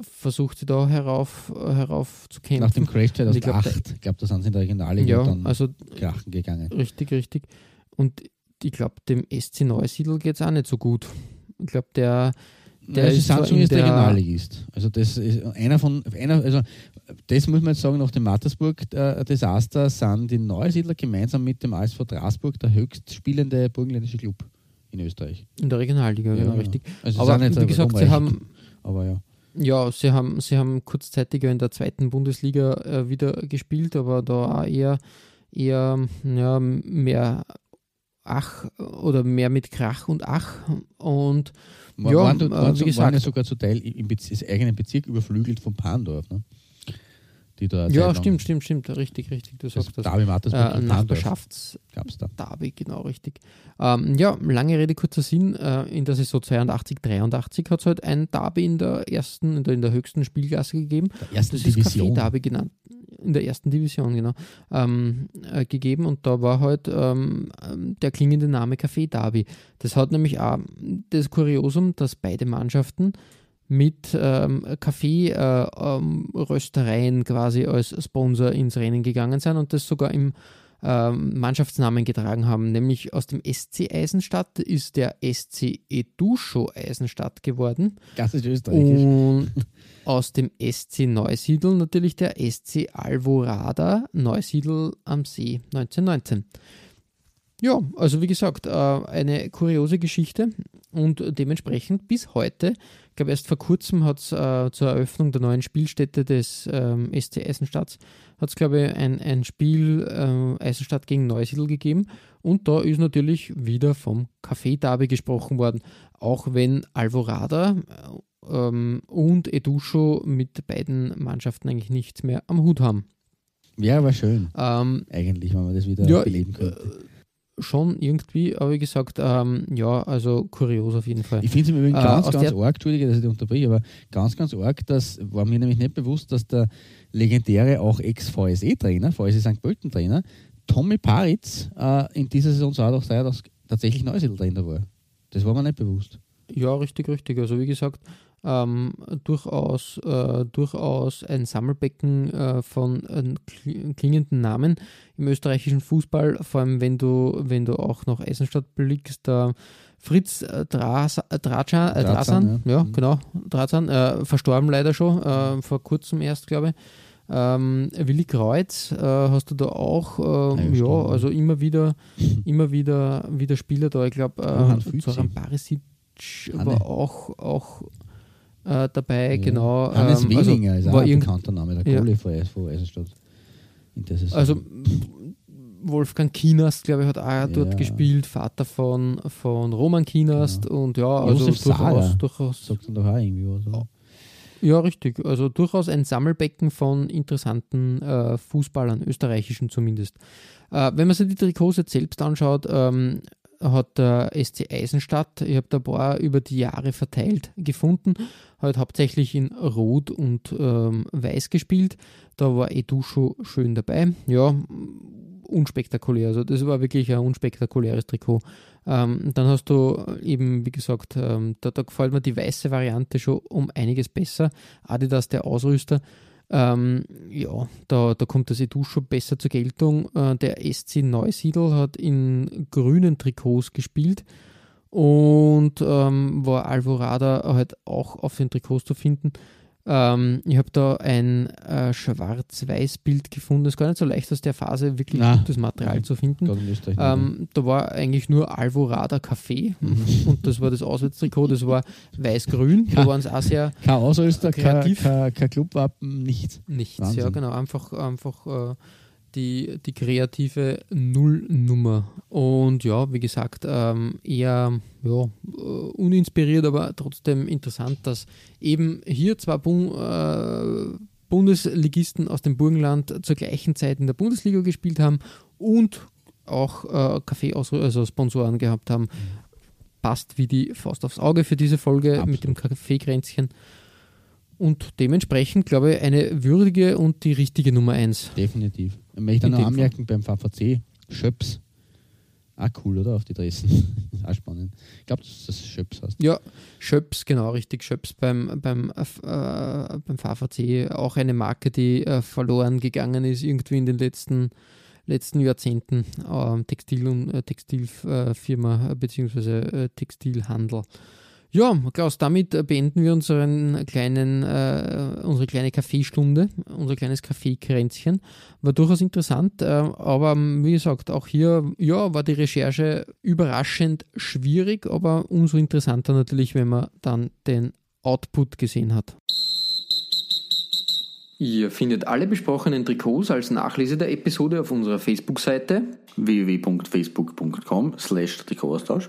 versucht sie da herauf, herauf zu kämpfen. Nach dem Crash Und ich glaub, 2008, ich glaube, da sind sie in der Regionalliga ja, dann also krachen gegangen. Richtig, richtig. Und ich glaube, dem SC Neusiedl geht es auch nicht so gut. Ich glaube, der, der ist in ist der- Regionalligist. Also das ist einer von einer, also das muss man jetzt sagen, nach dem Mattersburg-Desaster sind die Neusiedler gemeinsam mit dem ASV Straßburg der höchst spielende burgenländische Club in Österreich. in der Regionalliga, genau, Ja, richtig. Also Aber wie gesagt, sie haben, aber ja. ja, sie haben, sie haben kurzzeitiger in der zweiten Bundesliga äh, wieder gespielt, aber da auch eher, eher ja, mehr Ach oder mehr mit Krach und Ach. Und Ja, waren, äh, waren, wie gesagt- waren ja sogar zu Teil im Bez eigenen Bezirk überflügelt von Pandorf. Ne? Die da ja, stimmt, stimmt, stimmt. Richtig, richtig. Du sagst das. Derby Mattersburg Äh, Nachbarschafts- gab es da. Derby, genau richtig. Ähm, ja, lange Rede, kurzer Sinn. Äh, in der Saison 82, 83 hat es halt ein Derby in der ersten, in der, in der höchsten Spielklasse gegeben. Der ersten Das ist Division. Café Derby genannt. In der ersten Division, genau. Ähm, äh, gegeben und da war halt ähm, ähm, der klingende Name Café Derby. Das hat nämlich auch das Kuriosum, dass beide Mannschaften mit ähm, Kaffeeröstereien äh, quasi als Sponsor ins Rennen gegangen sind und das sogar im ähm, Mannschaftsnamen getragen haben. Nämlich aus dem SC Eisenstadt ist der SC Edusho Eisenstadt geworden. Das ist österreichisch. Und aus dem SC Neusiedl natürlich der SC Alvorada Neusiedl am See 1919. Ja, also wie gesagt, äh, eine kuriose Geschichte und dementsprechend bis heute, ich glaube erst vor kurzem hat es äh, zur Eröffnung der neuen Spielstätte des ähm, SC Eisenstadt, hat es glaube ich ein, ein Spiel äh, Eisenstadt gegen Neusiedl gegeben und da ist natürlich wieder vom Café-Derby gesprochen worden, auch wenn Alvorada ähm, und Edusho mit beiden Mannschaften eigentlich nichts mehr am Hut haben. Ja, war schön. Ähm, Eigentlich, wenn man das wieder ja, beleben könnte. Schon irgendwie, aber wie gesagt, ähm, ja, also kurios auf jeden Fall. Ich finde es im Übrigen Äh, ganz, ganz arg, Entschuldige, dass ich dich unterbreche, aber ganz, ganz arg, das war mir nämlich nicht bewusst, dass der legendäre auch Ex-VSE-Trainer, VSE St. Pölten-Trainer, Tommy Paritz äh, in dieser Saison sah doch sei, dass tatsächlich Neusiedl-Trainer war. Das war mir nicht bewusst. Ja, richtig, richtig. Also wie gesagt, ähm, durchaus, äh, durchaus ein Sammelbecken äh, von äh, kli- klingenden Namen im österreichischen Fußball, vor allem wenn du, wenn du auch noch Eisenstadt blickst, der Fritz äh, Dras, äh, Dracan, äh, Drazan, ja. ja, Mhm. genau, Drazan, äh, verstorben leider schon, äh, vor kurzem erst, glaube ich. Ähm, Willi Kreuz äh, hast du da auch, ja, äh, ja, also immer wieder, immer wieder, wieder Spieler da. Ich glaube, äh. Zoran Barisic Ah, war ne. auch, auch äh, dabei, Ja. genau. Hannes ähm, also Wehlinger ist auch war ein bekannter Name, der Ja. Kohle von von Eisenstadt. Also Wolfgang Kienast, glaube ich, hat auch dort Ja. gespielt, Vater von, von Roman Kienast und ja, also Josef durchaus, durchaus sagt dann doch auch irgendwie was. Oder? Ja, richtig. Also durchaus ein Sammelbecken von interessanten äh, Fußballern, österreichischen zumindest. Äh, wenn man sich die Trikots jetzt selbst anschaut, ähm, hat der SC Eisenstadt, ich habe da ein paar über die Jahre verteilt gefunden, hat hauptsächlich in Rot und ähm, Weiß gespielt. Da war Edusho schön dabei. Ja, unspektakulär. Also das war wirklich ein unspektakuläres Trikot. Ähm, dann hast du eben, wie gesagt, ähm, da, da gefällt mir die weiße Variante schon um einiges besser. Adidas, der Ausrüster. Ähm, ja, da, da kommt das Edu schon besser zur Geltung. Äh, der SC Neusiedl hat in grünen Trikots gespielt und ähm, war Alvorada halt auch auf den Trikots zu finden. Ähm, ich habe da ein äh, Schwarz-Weiß-Bild gefunden. Es ist gar nicht so leicht aus der Phase wirklich Na, gutes Material ja. zu finden. Ähm, da war eigentlich nur Alvorada Café und das war das Auswärtstrikot, das war weiß-grün. Da waren es auch sehr kein Ausrüster, kein, kreativ. kein, kein Clubwappen, nichts. nichts. Wahnsinn. Ja, genau, einfach, einfach äh, die, die kreative Nullnummer. Und ja, wie gesagt, ähm, eher ja, äh, uninspiriert, aber trotzdem interessant, dass eben hier zwei Bun äh, Bundesligisten aus dem Burgenland zur gleichen Zeit in der Bundesliga gespielt haben und auch äh, Kaffee also Sponsoren gehabt haben. Passt wie die Faust aufs Auge für diese Folge Absolut. mit dem Kaffeekränzchen. Und dementsprechend, glaube ich, eine würdige und die richtige Nummer 1. Definitiv. Ich möchte In noch dem anmerken beim VVC, Schöps. Auch cool, oder? Auf die Dressen. auch spannend. Ich glaube, dass das Schöps heißt. Ja, Schöps, genau, richtig. Schöps beim, beim, äh, beim VVC, auch eine Marke, die äh, verloren gegangen ist, irgendwie in den letzten, letzten Jahrzehnten. Ähm, Textil- und äh, Textilfirma äh, bzw. Äh, Textilhandel. Ja, Klaus, damit beenden wir unseren kleinen, äh, unsere kleine Kaffeestunde, unser kleines Kaffeekränzchen. War durchaus interessant, äh, aber ähm, wie gesagt, auch hier ja, war die Recherche überraschend schwierig, aber umso interessanter natürlich, wenn man dann den Output gesehen hat. Ihr findet alle besprochenen Trikots als Nachlese der Episode auf unserer Facebook-Seite www.facebook.com slash Trikotaustausch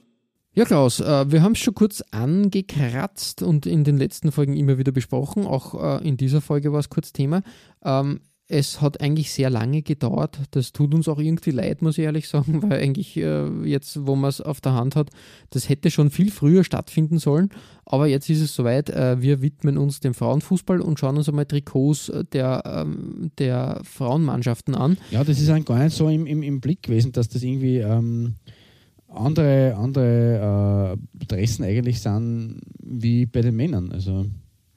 Ja, Klaus, äh, wir haben es schon kurz angekratzt und in den letzten Folgen immer wieder besprochen. Auch äh, in dieser Folge war es kurz Thema. Ähm, es hat eigentlich sehr lange gedauert. Das tut uns auch irgendwie leid, muss ich ehrlich sagen, weil eigentlich äh, jetzt, wo man es auf der Hand hat, das hätte schon viel früher stattfinden sollen. Aber jetzt ist es soweit. Wir widmen uns dem Frauenfußball und schauen uns einmal Trikots der, ähm, der Frauenmannschaften an. Ja, das ist eigentlich gar nicht so im, im, im Blick gewesen, dass das irgendwie ähm, andere, andere äh, Dressen eigentlich sind wie bei den Männern. Also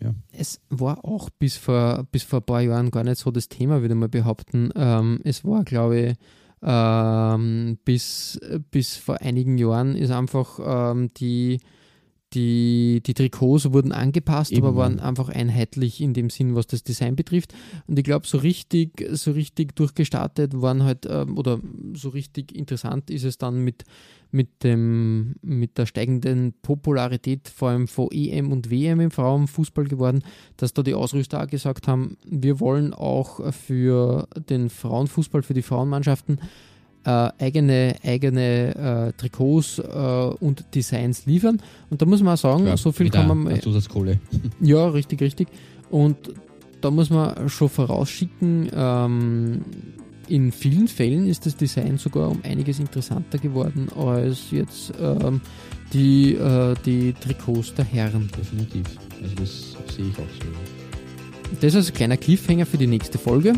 ja. Es war auch bis vor, bis vor ein paar Jahren gar nicht so das Thema, würde man behaupten. Ähm, es war, glaube ich, ähm, bis, bis vor einigen Jahren ist einfach ähm, die, die, die Trikots wurden angepasst, Eben, aber waren einfach einheitlich in dem Sinn, was das Design betrifft. Und ich glaube, so richtig, so richtig durchgestartet waren halt, ähm, oder so richtig interessant ist es dann mit, mit, dem, mit der steigenden Popularität, vor allem von EM und WM im Frauenfußball geworden, dass da die Ausrüster auch gesagt haben, wir wollen auch für den Frauenfußball, für die Frauenmannschaften äh, eigene, eigene äh, Trikots äh, und Designs liefern. Und da muss man auch sagen, ja, so viel kann man. Zusatzkohle. Ja, richtig, richtig. Und da muss man schon vorausschicken, ähm, in vielen Fällen ist das Design sogar um einiges interessanter geworden als jetzt ähm, die, äh, die Trikots der Herren. Definitiv. Also das sehe ich auch so. Das ist ein kleiner Cliffhanger für die nächste Folge.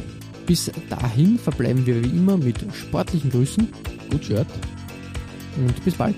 Bis dahin verbleiben wir wie immer mit sportlichen Grüßen. Gut Shirt. Und bis bald.